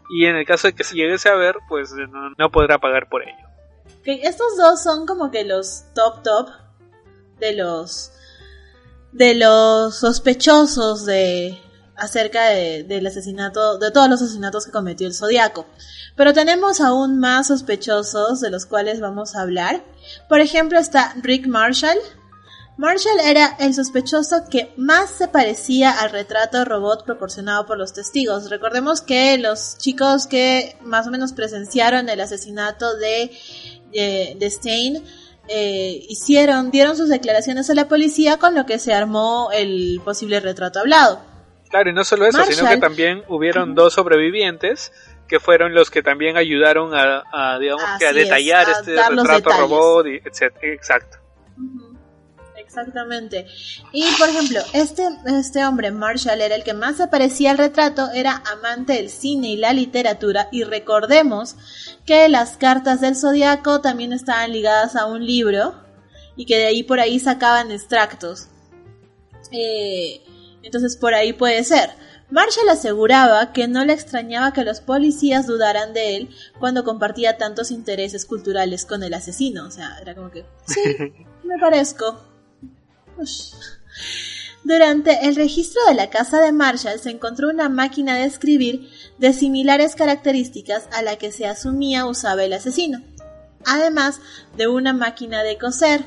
Y en el caso de que se llegue a saber, pues no, podrá pagar por ello. Estos dos son como que los top top de los de los sospechosos de acerca de- del asesinato de todos los asesinatos que cometió el Zodiaco. Pero tenemos aún más sospechosos de los cuales vamos a hablar. Por ejemplo está Rick Marshall. Marshall era el sospechoso que más se parecía al retrato robot proporcionado por los testigos. Recordemos que los chicos que más o menos presenciaron el asesinato de, de, de Stein eh, hicieron, dieron sus declaraciones a la policía con lo que se armó el posible retrato hablado. Claro, y no solo eso, sino que también hubieron dos sobrevivientes que fueron los que también ayudaron a, a, digamos que a es, detallar a este retrato robot, y etcétera. Exacto. Exactamente. Y por ejemplo, este, este hombre, Marshall, era el que más aparecía al retrato, era amante del cine y la literatura. Y recordemos que las cartas del zodiaco también estaban ligadas a un libro y que de ahí por ahí sacaban extractos. Eh, entonces por ahí puede ser. Marshall aseguraba que no le extrañaba que los policías dudaran de él cuando compartía tantos intereses culturales con el asesino. O sea, era como que, sí, (laughs) me parezco. Durante el registro de la casa de Marshall se encontró una máquina de escribir de similares características a la que se asumía usaba el asesino, además de una máquina de coser.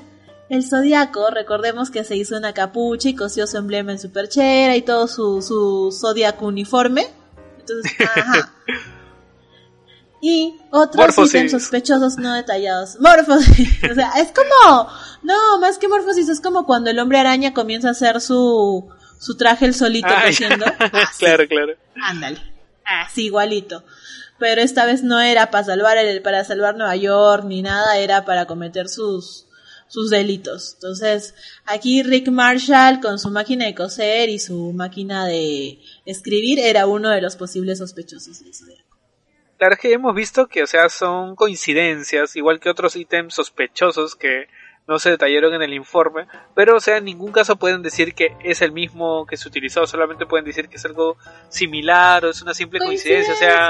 El zodiaco, recordemos que se hizo una capucha y cosió su emblema en su perchera y todo su, su zodiaco uniforme. Entonces, (laughs) ajá. y otros ítems sospechosos no detallados. Morfosis. (laughs) o sea, es como, no, más que morfosis, es como cuando el hombre araña comienza a hacer su, su traje el solito haciendo. (laughs) claro, claro. Ándale. Así, igualito. Pero esta vez no era para salvar el, para salvar Nueva York ni nada, era para cometer sus, sus delitos. Entonces, aquí Rick Marshall con su máquina de coser y su máquina de escribir era uno de los posibles sospechosos Claro que hemos visto que, o sea, son coincidencias, igual que otros ítems sospechosos que no se detallaron en el informe, pero, o sea, en ningún caso pueden decir que es el mismo que se utilizó, solamente pueden decir que es algo similar o es una simple coincidencia, o sea,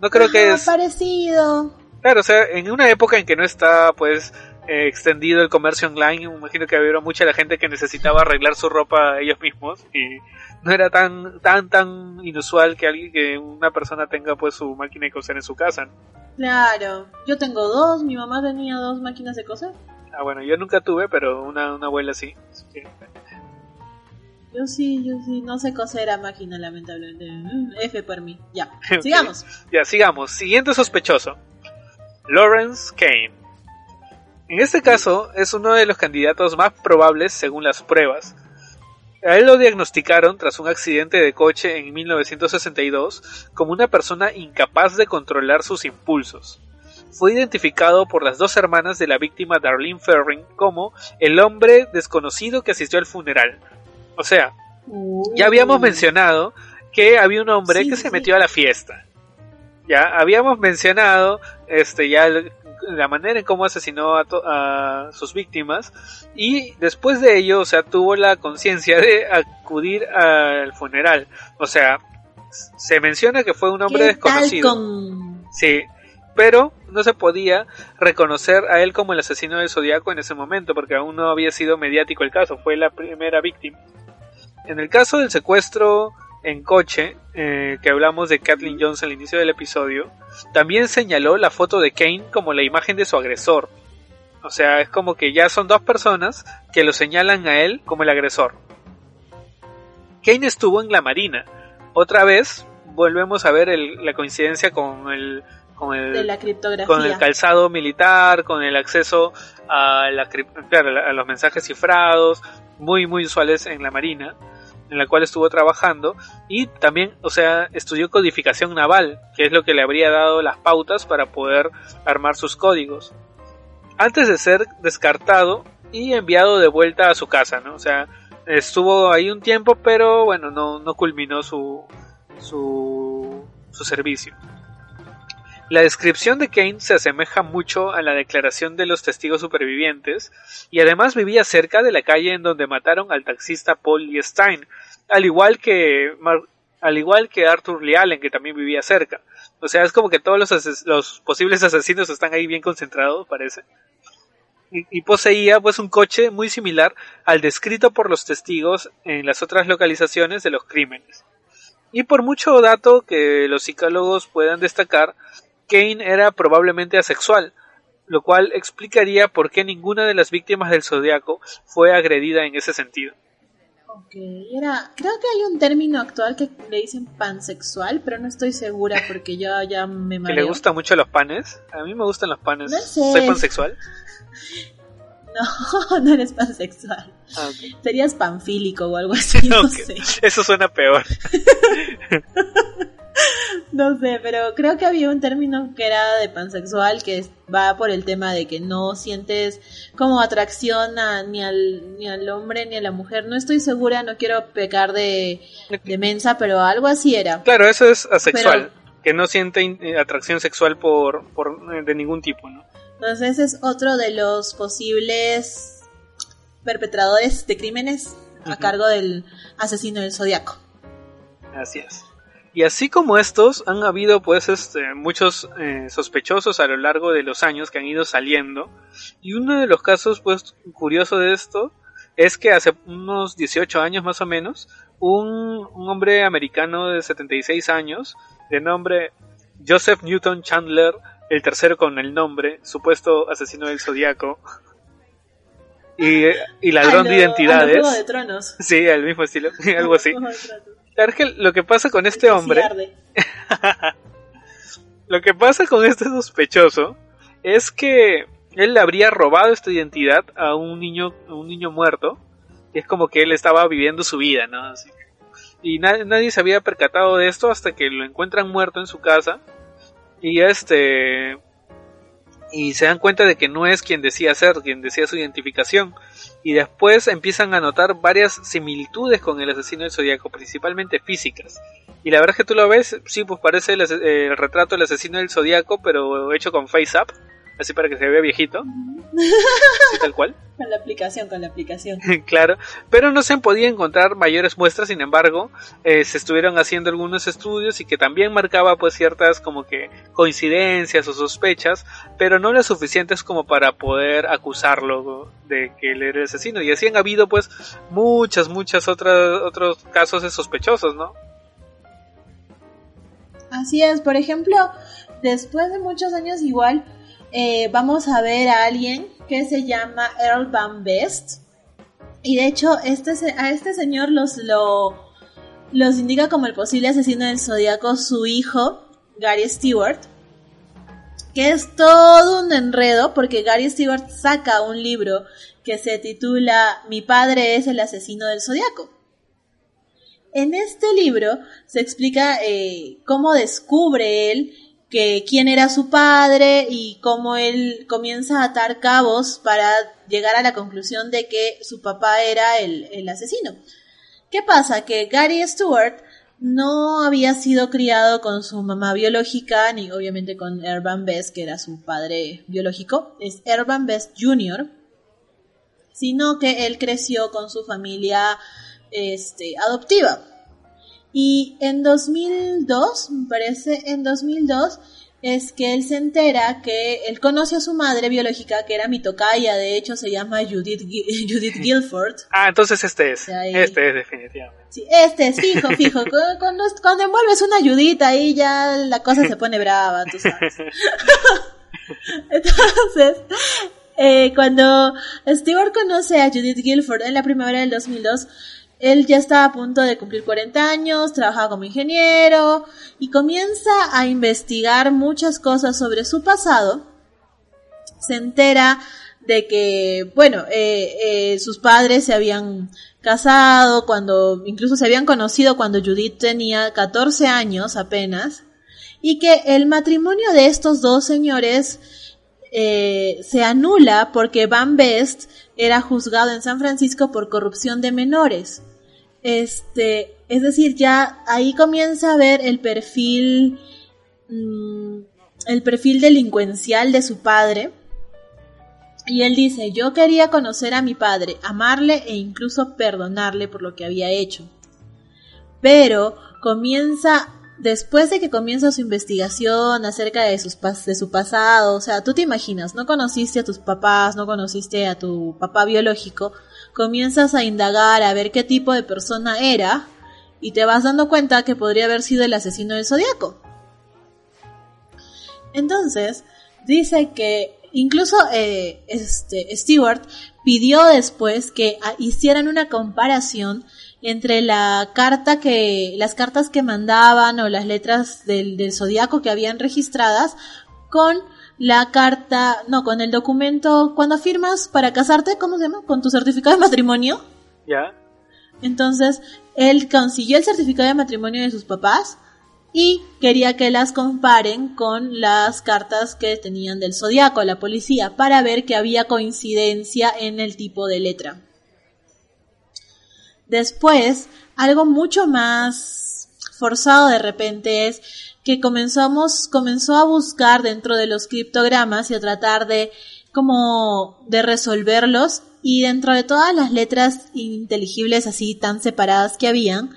no creo que es parecido. Claro, o sea, en una época en que no está, pues, eh, extendido el comercio online, me imagino que había mucha la gente que necesitaba arreglar su ropa ellos mismos y no era tan tan tan inusual que alguien que una persona tenga pues su máquina de coser en su casa. Claro, yo tengo dos, mi mamá tenía dos máquinas de coser. Ah, bueno, yo nunca tuve, pero una, una abuela sí. Yo sí, yo sí, no sé coser a máquina, lamentablemente. Mm, F por mí. Ya, (laughs) sigamos. Ya, sigamos. Siguiente sospechoso. Lawrence Kane. En este caso, es uno de los candidatos más probables según las pruebas. A él lo diagnosticaron tras un accidente de coche en 1962 como una persona incapaz de controlar sus impulsos. Fue identificado por las dos hermanas de la víctima Darlene Ferring como el hombre desconocido que asistió al funeral. O sea, ya habíamos mencionado que había un hombre que se metió a la fiesta. Ya habíamos mencionado este ya la manera en cómo asesinó a, sus víctimas y después de ello, o sea, tuvo la conciencia de acudir al funeral. O sea, se menciona que fue un hombre desconocido. Sí, pero no se podía reconocer a él como el asesino del zodiaco en ese momento porque aún no había sido mediático el caso, fue la primera víctima. En el caso del secuestro en coche, eh, que hablamos de Kathleen Jones al inicio del episodio, también señaló la foto de Kane como la imagen de su agresor. O sea, es como que ya son dos personas que lo señalan a él como el agresor. Kane estuvo en la Marina. Otra vez volvemos a ver la coincidencia con el, con el, con el calzado militar, con el acceso a, la, a los mensajes cifrados, muy muy usuales en la Marina en la cual estuvo trabajando y también, o sea, estudió codificación naval, que es lo que le habría dado las pautas para poder armar sus códigos. Antes de ser descartado y enviado de vuelta a su casa, ¿no? O sea, estuvo ahí un tiempo, pero bueno, no, no culminó su, su, su servicio. La descripción de Kane se asemeja mucho a la declaración de los testigos supervivientes y además vivía cerca de la calle en donde mataron al taxista Paul Stein, al igual que al igual que Arthur Lee Allen que también vivía cerca. O sea, es como que todos los, los posibles asesinos están ahí bien concentrados, parece. Y, y, poseía pues un coche muy similar al descrito por los testigos en las otras localizaciones de los crímenes. Y por mucho dato que los psicólogos puedan destacar, Kane era probablemente asexual, lo cual explicaría por qué ninguna de las víctimas del zodiaco fue agredida en ese sentido. Ok, era, creo que hay un término actual que le dicen pansexual, pero no estoy segura porque yo ya me mareo. ¿Que le gustan mucho los panes? A mí me gustan los panes. ¿Soy pansexual? (laughs) No, no eres pansexual. Ah, Serías panfílico o algo así, (laughs) no sé. Eso suena peor. (laughs) (laughs) no sé, pero creo que había un término que era de pansexual que va por el tema de que no sientes como atracción a, ni, al, ni al hombre ni a la mujer. No estoy segura, no quiero pecar de, de mensa, pero algo así era. Claro, eso es asexual, que no siente eh, atracción sexual por, por eh, de ningún tipo, ¿no? Entonces ese es otro de los posibles perpetradores de crímenes a cargo del asesino del zodiaco. Así es. Y así como estos, han habido pues este, muchos eh, sospechosos a lo largo de los años que han ido saliendo. Y uno de los casos pues curioso de esto es que hace unos 18 años más o menos, un, un hombre americano de 76 años, de nombre Joseph Newton Chandler, el tercero con el nombre, supuesto asesino del zodiaco, y, y ladrón de identidades. de tronos. Sí, al mismo estilo, (laughs) algo así. Lo que pasa con este hombre. (laughs) lo que pasa con este sospechoso es que él le habría robado esta identidad a un niño, a un niño muerto. Y es como que él estaba viviendo su vida, ¿no? y nadie se había percatado de esto hasta que lo encuentran muerto en su casa. Y este y se dan cuenta de que no es quien decía ser, quien decía su identificación. Y después empiezan a notar varias similitudes con el asesino del zodiaco, principalmente físicas. Y la verdad es que tú lo ves, sí, pues parece el, el retrato del asesino del zodiaco, pero hecho con face up así para que se vea viejito. tal cual. (laughs) Con la aplicación, con la aplicación. (laughs) claro, pero no se han podido encontrar mayores muestras, sin embargo, eh, se estuvieron haciendo algunos estudios y que también marcaba pues ciertas como que coincidencias o sospechas, pero no las suficientes como para poder acusarlo de que él era el asesino. Y así han habido pues muchas, muchas otras otros casos de sospechosos, ¿no? Así es, por ejemplo, después de muchos años igual, eh, vamos a ver a alguien que se llama Earl Van Best. Y de hecho, este, a este señor los, lo, los indica como el posible asesino del zodiaco su hijo, Gary Stewart. Que es todo un enredo porque Gary Stewart saca un libro que se titula Mi padre es el asesino del zodiaco. En este libro se explica eh, cómo descubre él que quién era su padre y cómo él comienza a atar cabos para llegar a la conclusión de que su papá era el, asesino. ¿Qué pasa? Que Gary Stewart no había sido criado con su mamá biológica, ni obviamente con Erban Best, que era su padre biológico, es Erban Best Jr., sino que él creció con su familia este, adoptiva. Y en 2002, me parece, en 2002 es que él se entera que él conoce a su madre biológica, que era mi tocaya, de hecho se llama Judith, (laughs) Judith Guilford. Ah, entonces este es. Este es definitivamente. Sí, este es, fijo, fijo. (laughs) Cuando, cuando, envuelves una ayudita ahí ya la cosa se pone brava, tú sabes. (laughs) entonces, eh, cuando Stewart conoce a Judith Guilford en la primavera del 2002, él ya está a punto de cumplir 40 años, trabaja como ingeniero y comienza a investigar muchas cosas sobre su pasado. Se entera de que, bueno, eh, eh, sus padres se habían casado cuando, incluso se habían conocido cuando Judith tenía 14 años apenas, y que el matrimonio de estos dos señores eh, se anula porque Van Best era juzgado en San Francisco por corrupción de menores. Este, es decir, ya ahí comienza a ver el perfil, mm, el perfil delincuencial de su padre. Y él dice, yo quería conocer a mi padre, amarle e incluso perdonarle por lo que había hecho. Pero comienza después de que comienza su investigación acerca de, sus de su pasado, o sea, tú te imaginas, no conociste a tus papás, no conociste a tu papá biológico, comienzas a indagar a ver qué tipo de persona era y te vas dando cuenta que podría haber sido el asesino del zodiaco. Entonces, dice que incluso eh, este, Stewart pidió después que ah, hicieran una comparación entre la carta que, las cartas que mandaban o las letras del, del zodiaco que habían registradas con la carta, no, con el documento, cuando firmas para casarte, ¿cómo se llama? Con tu certificado de matrimonio. Ya. Entonces, él consiguió el certificado de matrimonio de sus papás y quería que las comparen con las cartas que tenían del zodiaco la policía para ver que había coincidencia en el tipo de letra. Después, algo mucho más forzado de repente es que comenzamos, comenzó a buscar dentro de los criptogramas y a tratar de como de resolverlos y dentro de todas las letras inteligibles así tan separadas que habían,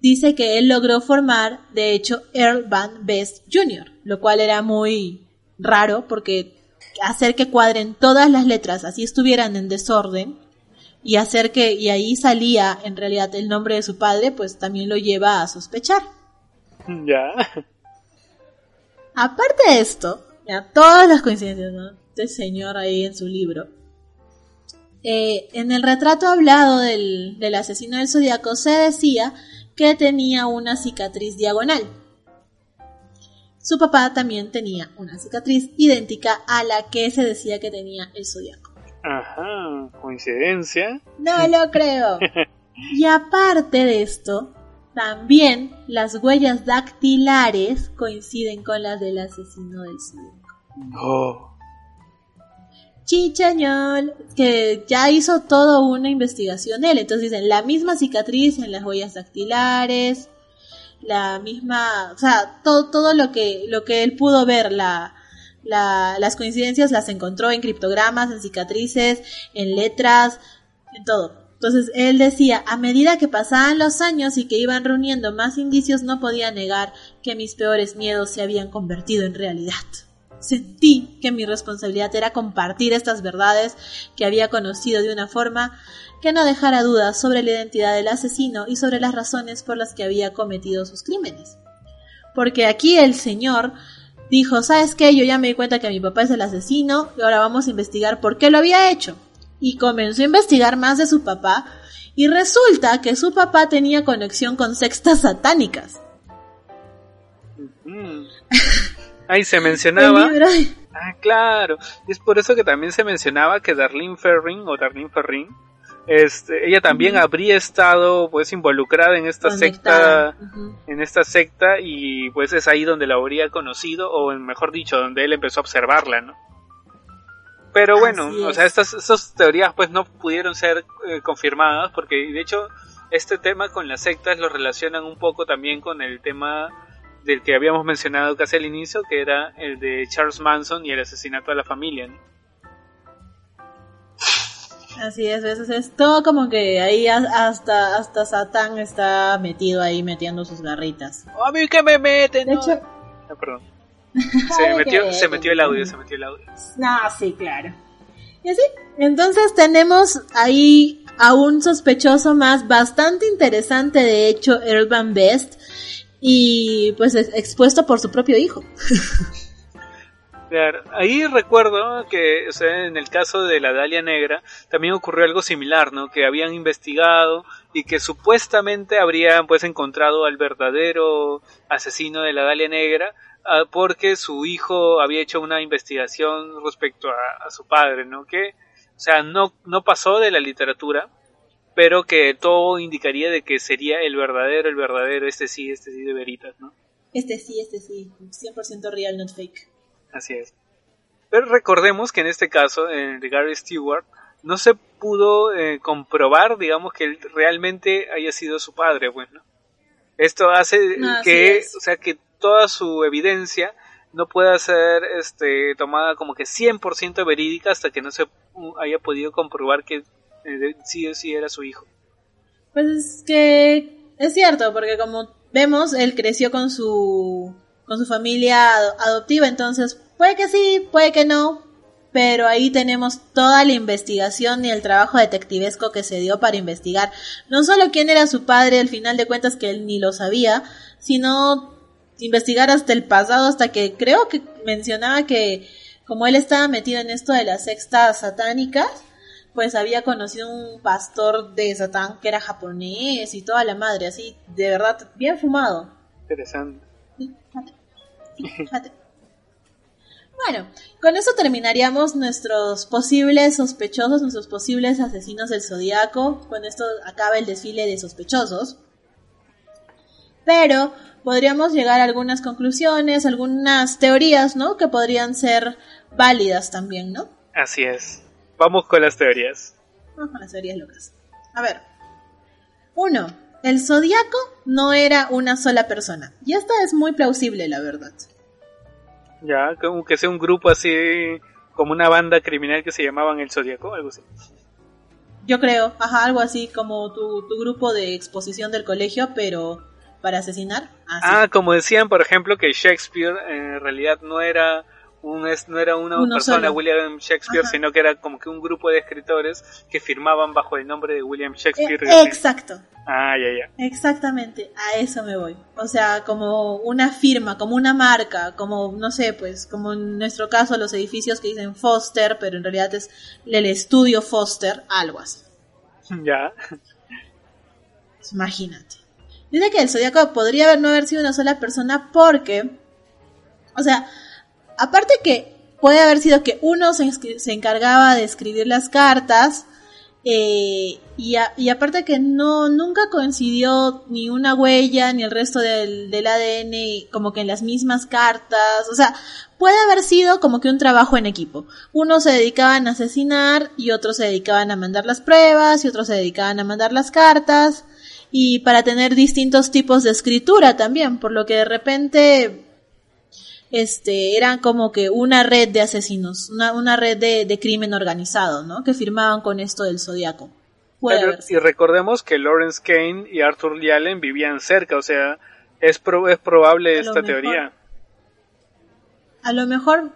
dice que él logró formar, de hecho, Earl Van Best Jr., lo cual era muy raro porque hacer que cuadren todas las letras así estuvieran en desorden y hacer que y ahí salía en realidad el nombre de su padre, pues también lo lleva a sospechar. Ya. Aparte de esto, ya todas las coincidencias, ¿no? Este señor ahí en su libro. Eh, en el retrato hablado del, del asesino del zodiaco se decía que tenía una cicatriz diagonal. Su papá también tenía una cicatriz idéntica a la que se decía que tenía el zodiaco. Ajá, coincidencia. No lo creo. (laughs) y aparte de esto, también las huellas dactilares coinciden con las del asesino del zodiaco. No. Chichañol, que ya hizo toda una investigación él. Entonces dicen, la misma cicatriz en las huellas dactilares, la misma, o sea, todo, todo lo que, lo que él pudo ver, la, la, las coincidencias las encontró en criptogramas, en cicatrices, en letras, en todo. Entonces él decía, a medida que pasaban los años y que iban reuniendo más indicios, no podía negar que mis peores miedos se habían convertido en realidad. Sentí que mi responsabilidad era compartir estas verdades que había conocido de una forma que no dejara dudas sobre la identidad del asesino y sobre las razones por las que había cometido sus crímenes. Porque aquí el señor dijo, ¿sabes qué? Yo ya me di cuenta que mi papá es el asesino y ahora vamos a investigar por qué lo había hecho. Y comenzó a investigar más de su papá y resulta que su papá tenía conexión con sextas satánicas. Ahí se (laughs) mencionaba. Ah, claro. Y es por eso que también se mencionaba que Darlene Ferrin o Darlene Ferrin, este, ella también habría estado pues involucrada en esta secta, en esta secta y pues es ahí donde la habría conocido o mejor dicho donde él empezó a observarla, ¿no? Pero bueno, o sea, estas, estas, teorías pues no pudieron ser eh, confirmadas porque de hecho este tema con las sectas lo relacionan un poco también con el tema del que habíamos mencionado casi al inicio, que era el de Charles Manson y el asesinato de la familia. Así es, eso es todo como que ahí hasta hasta Satán está metido ahí metiendo sus garritas. A mí que me meten. De hecho, ah, perdón. (laughs) Se metió, se metió el audio, se metió el audio. No, sí, claro. Y así, entonces tenemos ahí a un sospechoso más bastante interesante, de hecho, Urban Best, y pues expuesto por su propio hijo. (laughs) Ahí recuerdo que en el caso de la Dalia Negra también ocurrió algo similar, ¿no? Que habían investigado y que supuestamente habrían pues encontrado al verdadero asesino de la Dalia Negra ah, porque su hijo había hecho una investigación respecto a, a su padre, ¿no? Que, o sea, no, no pasó de la literatura, pero que todo indicaría de que sería el verdadero, el verdadero, este sí, este sí de veritas, ¿no? Este sí, este sí, 100% real, not fake. Así es. Pero recordemos que en este caso, en de Gary Stewart, no se pudo eh, comprobar, digamos, que él realmente haya sido su padre, bueno. Esto hace que, o sea, que toda su evidencia no pueda ser este, tomada como que 100% verídica hasta que no se haya podido comprobar que eh, sí sí era su hijo. Pues es que es cierto, porque como vemos, él creció con su con su familia adoptiva, entonces puede que sí, puede que no, pero ahí tenemos toda la investigación y el trabajo detectivesco que se dio para investigar no solo quién era su padre, al final de cuentas que él ni lo sabía, sino investigar hasta el pasado, hasta que creo que mencionaba que como él estaba metido en esto de las sextas satánicas, pues había conocido un pastor de Satán que era japonés y toda la madre, así, de verdad, bien fumado. Interesante. Bueno, con eso terminaríamos nuestros posibles sospechosos, nuestros posibles asesinos del zodiaco. Con esto acaba el desfile de sospechosos. Pero podríamos llegar a algunas conclusiones, algunas teorías, ¿no? Que podrían ser válidas también, ¿no? Así es. Vamos con las teorías. Vamos con las teorías locas. A ver. Uno, el zodiaco no era una sola persona. Y esta es muy plausible, la verdad. Ya, como que sea un grupo así, como una banda criminal que se llamaban el zodiaco, algo así. Yo creo, ajá, algo así como tu, tu grupo de exposición del colegio, pero para asesinar. Ah, como decían, por ejemplo, que Shakespeare en realidad no era un, no era una persona, William Shakespeare, sino que era como que un grupo de escritores que firmaban bajo el nombre de William Shakespeare. Eh, exacto. Ah, ya, ya. Exactamente, a eso me voy. O sea, como una firma, como una marca, como, no sé, pues, como en nuestro caso los edificios que dicen Foster, pero en realidad es el estudio Foster, algo así. Ya. Imagínate. Dice que el zodiaco podría haber, no haber sido una sola persona porque, o sea, aparte que puede haber sido que uno se, encargaba de escribir las cartas, eh, y, aparte que no, nunca coincidió ni una huella ni el resto del, del ADN como que en las mismas cartas. O sea, puede haber sido como que un trabajo en equipo. Unos se dedicaban a asesinar y otros se dedicaban a mandar las pruebas y otros se dedicaban a mandar las cartas y para tener distintos tipos de escritura también, por lo que de repente este, eran como que una red de asesinos, una, una red de, de, crimen organizado, ¿no? Que firmaban con esto del zodiaco. y recordemos que Lawrence Kane y Arthur Lee Allen vivían cerca, o sea, es, es probable esta teoría a lo mejor,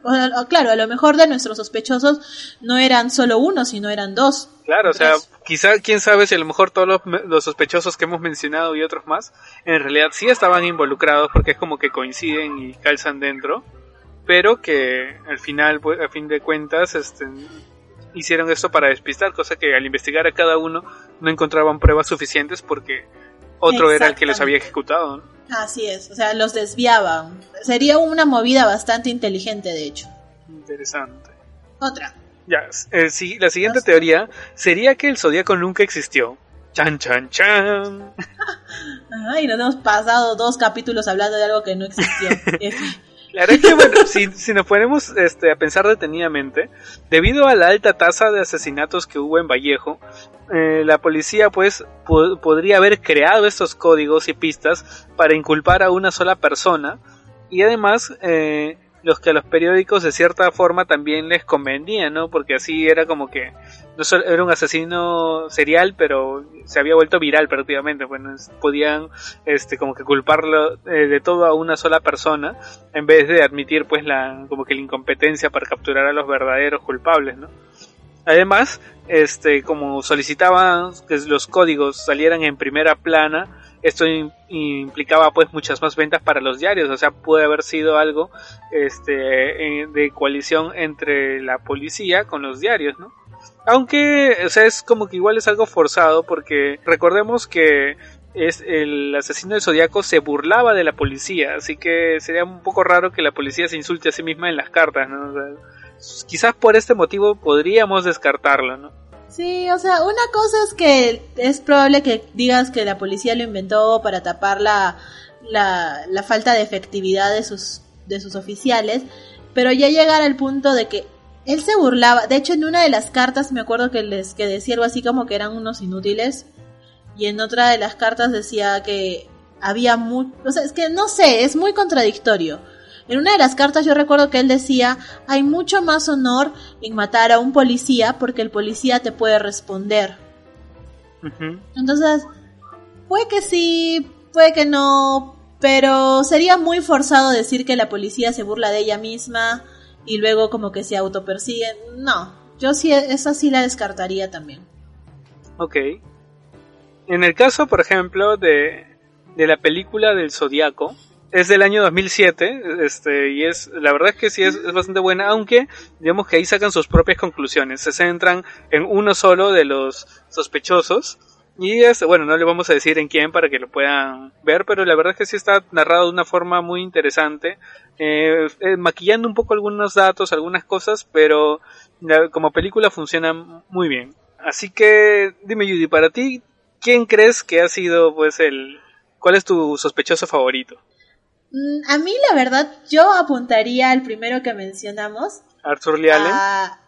claro, a lo mejor de nuestros sospechosos no eran solo uno, sino eran dos. Claro, o sea, quizá, quién sabe si a lo mejor todos los, sospechosos que hemos mencionado y otros más, en realidad sí estaban involucrados porque es como que coinciden y calzan dentro, pero que al final, pues, a fin de cuentas, este, hicieron esto para despistar, cosa que al investigar a cada uno no encontraban pruebas suficientes porque otro era el que los había ejecutado. ¿no? Así es, o sea, los desviaban. Sería una movida bastante inteligente, de hecho. Interesante. Otra. Ya, eh, sí, la siguiente teoría sería que el zodiaco nunca existió. Chan, chan, chan. (laughs) Ay, nos hemos pasado dos capítulos hablando de algo que no existió. (laughs) Que, bueno, si, nos ponemos este, a pensar detenidamente, debido a la alta tasa de asesinatos que hubo en Vallejo, eh, la policía pues podría haber creado estos códigos y pistas para inculpar a una sola persona y además eh, los que a los periódicos de cierta forma también les convenía, ¿no? Porque así era como que no solo era un asesino serial, pero se había vuelto viral prácticamente, pues podían este como que culparlo eh, de todo a una sola persona en vez de admitir pues la como que la incompetencia para capturar a los verdaderos culpables, ¿no? Además, este como solicitaban que los códigos salieran en primera plana, esto implicaba pues muchas más ventas para los diarios, o sea, puede haber sido algo este de coalición entre la policía con los diarios, ¿no? Aunque, o sea, es como que igual es algo forzado porque recordemos que es el asesino del zodiaco se burlaba de la policía, así que sería un poco raro que la policía se insulte a sí misma en las cartas, ¿no? quizás por este motivo podríamos descartarlo, ¿no? Sí, o sea, una cosa es que es probable que digas que la policía lo inventó para tapar la, la, falta de efectividad de sus, de sus oficiales, pero ya llegar al punto de que él se burlaba. De hecho, en una de las cartas me acuerdo que les que decía algo así como que eran unos inútiles. Y en otra de las cartas decía que había mucho. O sea, es que no sé, es muy contradictorio. En una de las cartas yo recuerdo que él decía, hay mucho más honor en matar a un policía porque el policía te puede responder. Entonces, puede que sí, puede que no, pero sería muy forzado decir que la policía se burla de ella misma y luego como que se autopersiguen. No, yo sí, esa sí la descartaría también. Ok. En el caso, por ejemplo, de, de la película del Zodíaco, es del año 2007, este, y es, la verdad es que sí es, bastante buena, aunque, digamos que ahí sacan sus propias conclusiones, se centran en uno solo de los sospechosos, y es, bueno, no le vamos a decir en quién para que lo puedan ver, pero la verdad es que sí está narrado de una forma muy interesante, eh, eh, maquillando un poco algunos datos, algunas cosas, pero como película funciona muy bien. Así que, dime Judy, para ti, ¿quién crees que ha sido, pues, el, ¿Cuál es tu sospechoso favorito? Mm, a mí, la verdad, yo apuntaría al primero que mencionamos. Arthur Lee Allen. A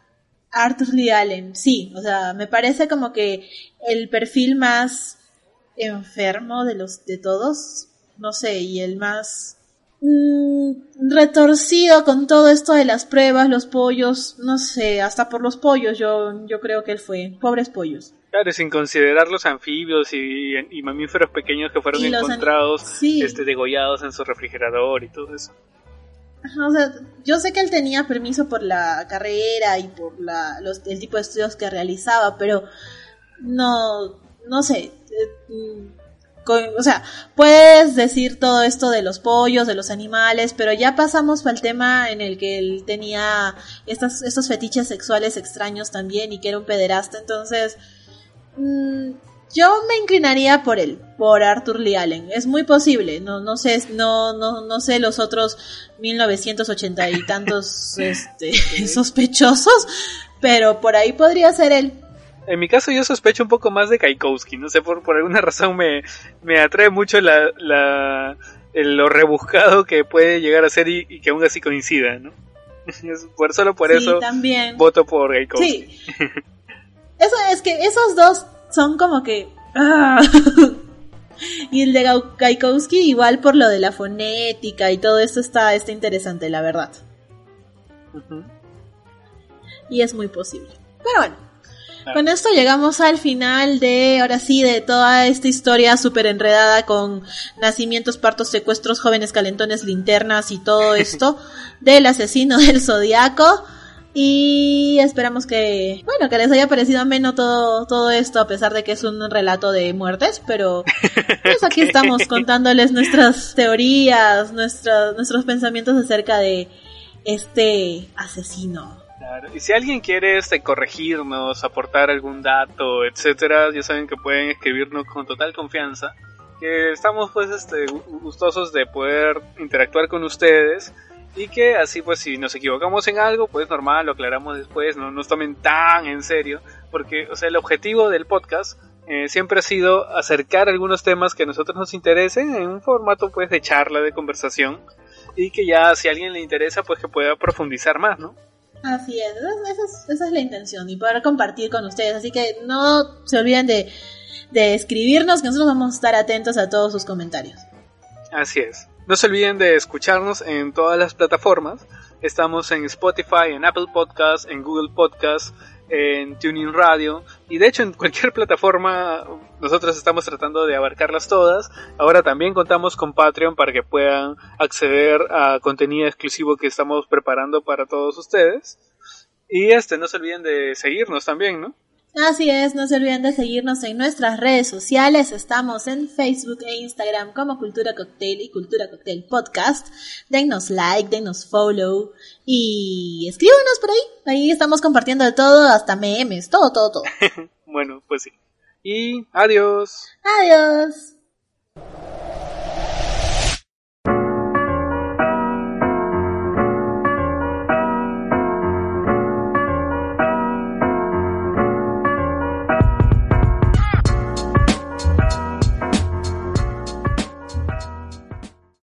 Arthur Lee Allen, sí. O sea, me parece como que el perfil más enfermo de los de todos. No sé, y el más mm, retorcido con todo esto de las pruebas, los pollos, no sé, hasta por los pollos yo, yo creo que él fue. Pobres pollos. Claro, sin considerar los anfibios y, mamíferos pequeños que fueron encontrados este, degollados en su refrigerador y todo eso. o sea, yo sé que él tenía permiso por la carrera y por la, los, el tipo de estudios que realizaba, pero no, no sé. Eh, mm, o sea, puedes decir todo esto de los pollos, de los animales, pero ya pasamos al tema en el que él tenía estas, estos fetiches sexuales extraños también y que era un pederasta, entonces Mm, yo me inclinaría por él, por Arthur Lee Allen. Es muy posible. No, no sé, no, no, no sé los otros 1980 y tantos (laughs) este, sospechosos, pero por ahí podría ser él. En mi caso yo sospecho un poco más de Kaikowski, no sé, por, por alguna razón me, me atrae mucho la, la, lo rebuscado que puede llegar a ser y, que aún así coincida, ¿no? (laughs) por, solo por eso también. voto por Kaikowski. Sí. Eso es que esos dos son como que. Ah. (laughs) y el de Gaikowski, igual por lo de la fonética y todo esto está, está interesante, la verdad. Y es muy posible. Pero bueno. Con esto llegamos al final de, ahora sí, de toda esta historia súper enredada con nacimientos, partos, secuestros, jóvenes calentones, linternas y todo (laughs) esto del asesino del zodiaco. Y esperamos que, bueno, que les haya parecido ameno todo, todo esto, a pesar de que es un relato de muertes, pero (laughs) pues aquí estamos contándoles nuestras teorías, nuestros, nuestros pensamientos acerca de este asesino. Claro. Y si alguien quiere este, corregirnos, aportar algún dato, etcétera, ya saben que pueden escribirnos con total confianza. Que estamos pues este, gustosos de poder interactuar con ustedes y que así pues si nos equivocamos en algo pues normal lo aclaramos después no nos tomen tan en serio porque o sea el objetivo del podcast eh, siempre ha sido acercar algunos temas que a nosotros nos interesen en un formato pues de charla de conversación y que ya si a alguien le interesa pues que pueda profundizar más no así es esa es, esa es la intención y poder compartir con ustedes así que no se olviden de de escribirnos que nosotros vamos a estar atentos a todos sus comentarios. Así es no se olviden de escucharnos en todas las plataformas. Estamos en Spotify, en Apple Podcasts, en Google Podcasts, en Tuning Radio y de hecho en cualquier (laughs) plataforma nosotros estamos tratando de abarcarlas todas. Ahora también contamos con Patreon para que puedan acceder a contenido exclusivo que estamos preparando para todos ustedes. Y este, no se olviden de seguirnos también, ¿no? Así es, no se olviden de seguirnos en nuestras redes sociales. Estamos en Facebook e Instagram como Cultura Cocktail y Cultura Cocktail Podcast. Denos like, denos follow y escríbanos por ahí. Ahí estamos compartiendo de todo, hasta memes, todo, todo, todo. (laughs) bueno, pues sí. Y adiós. Adiós.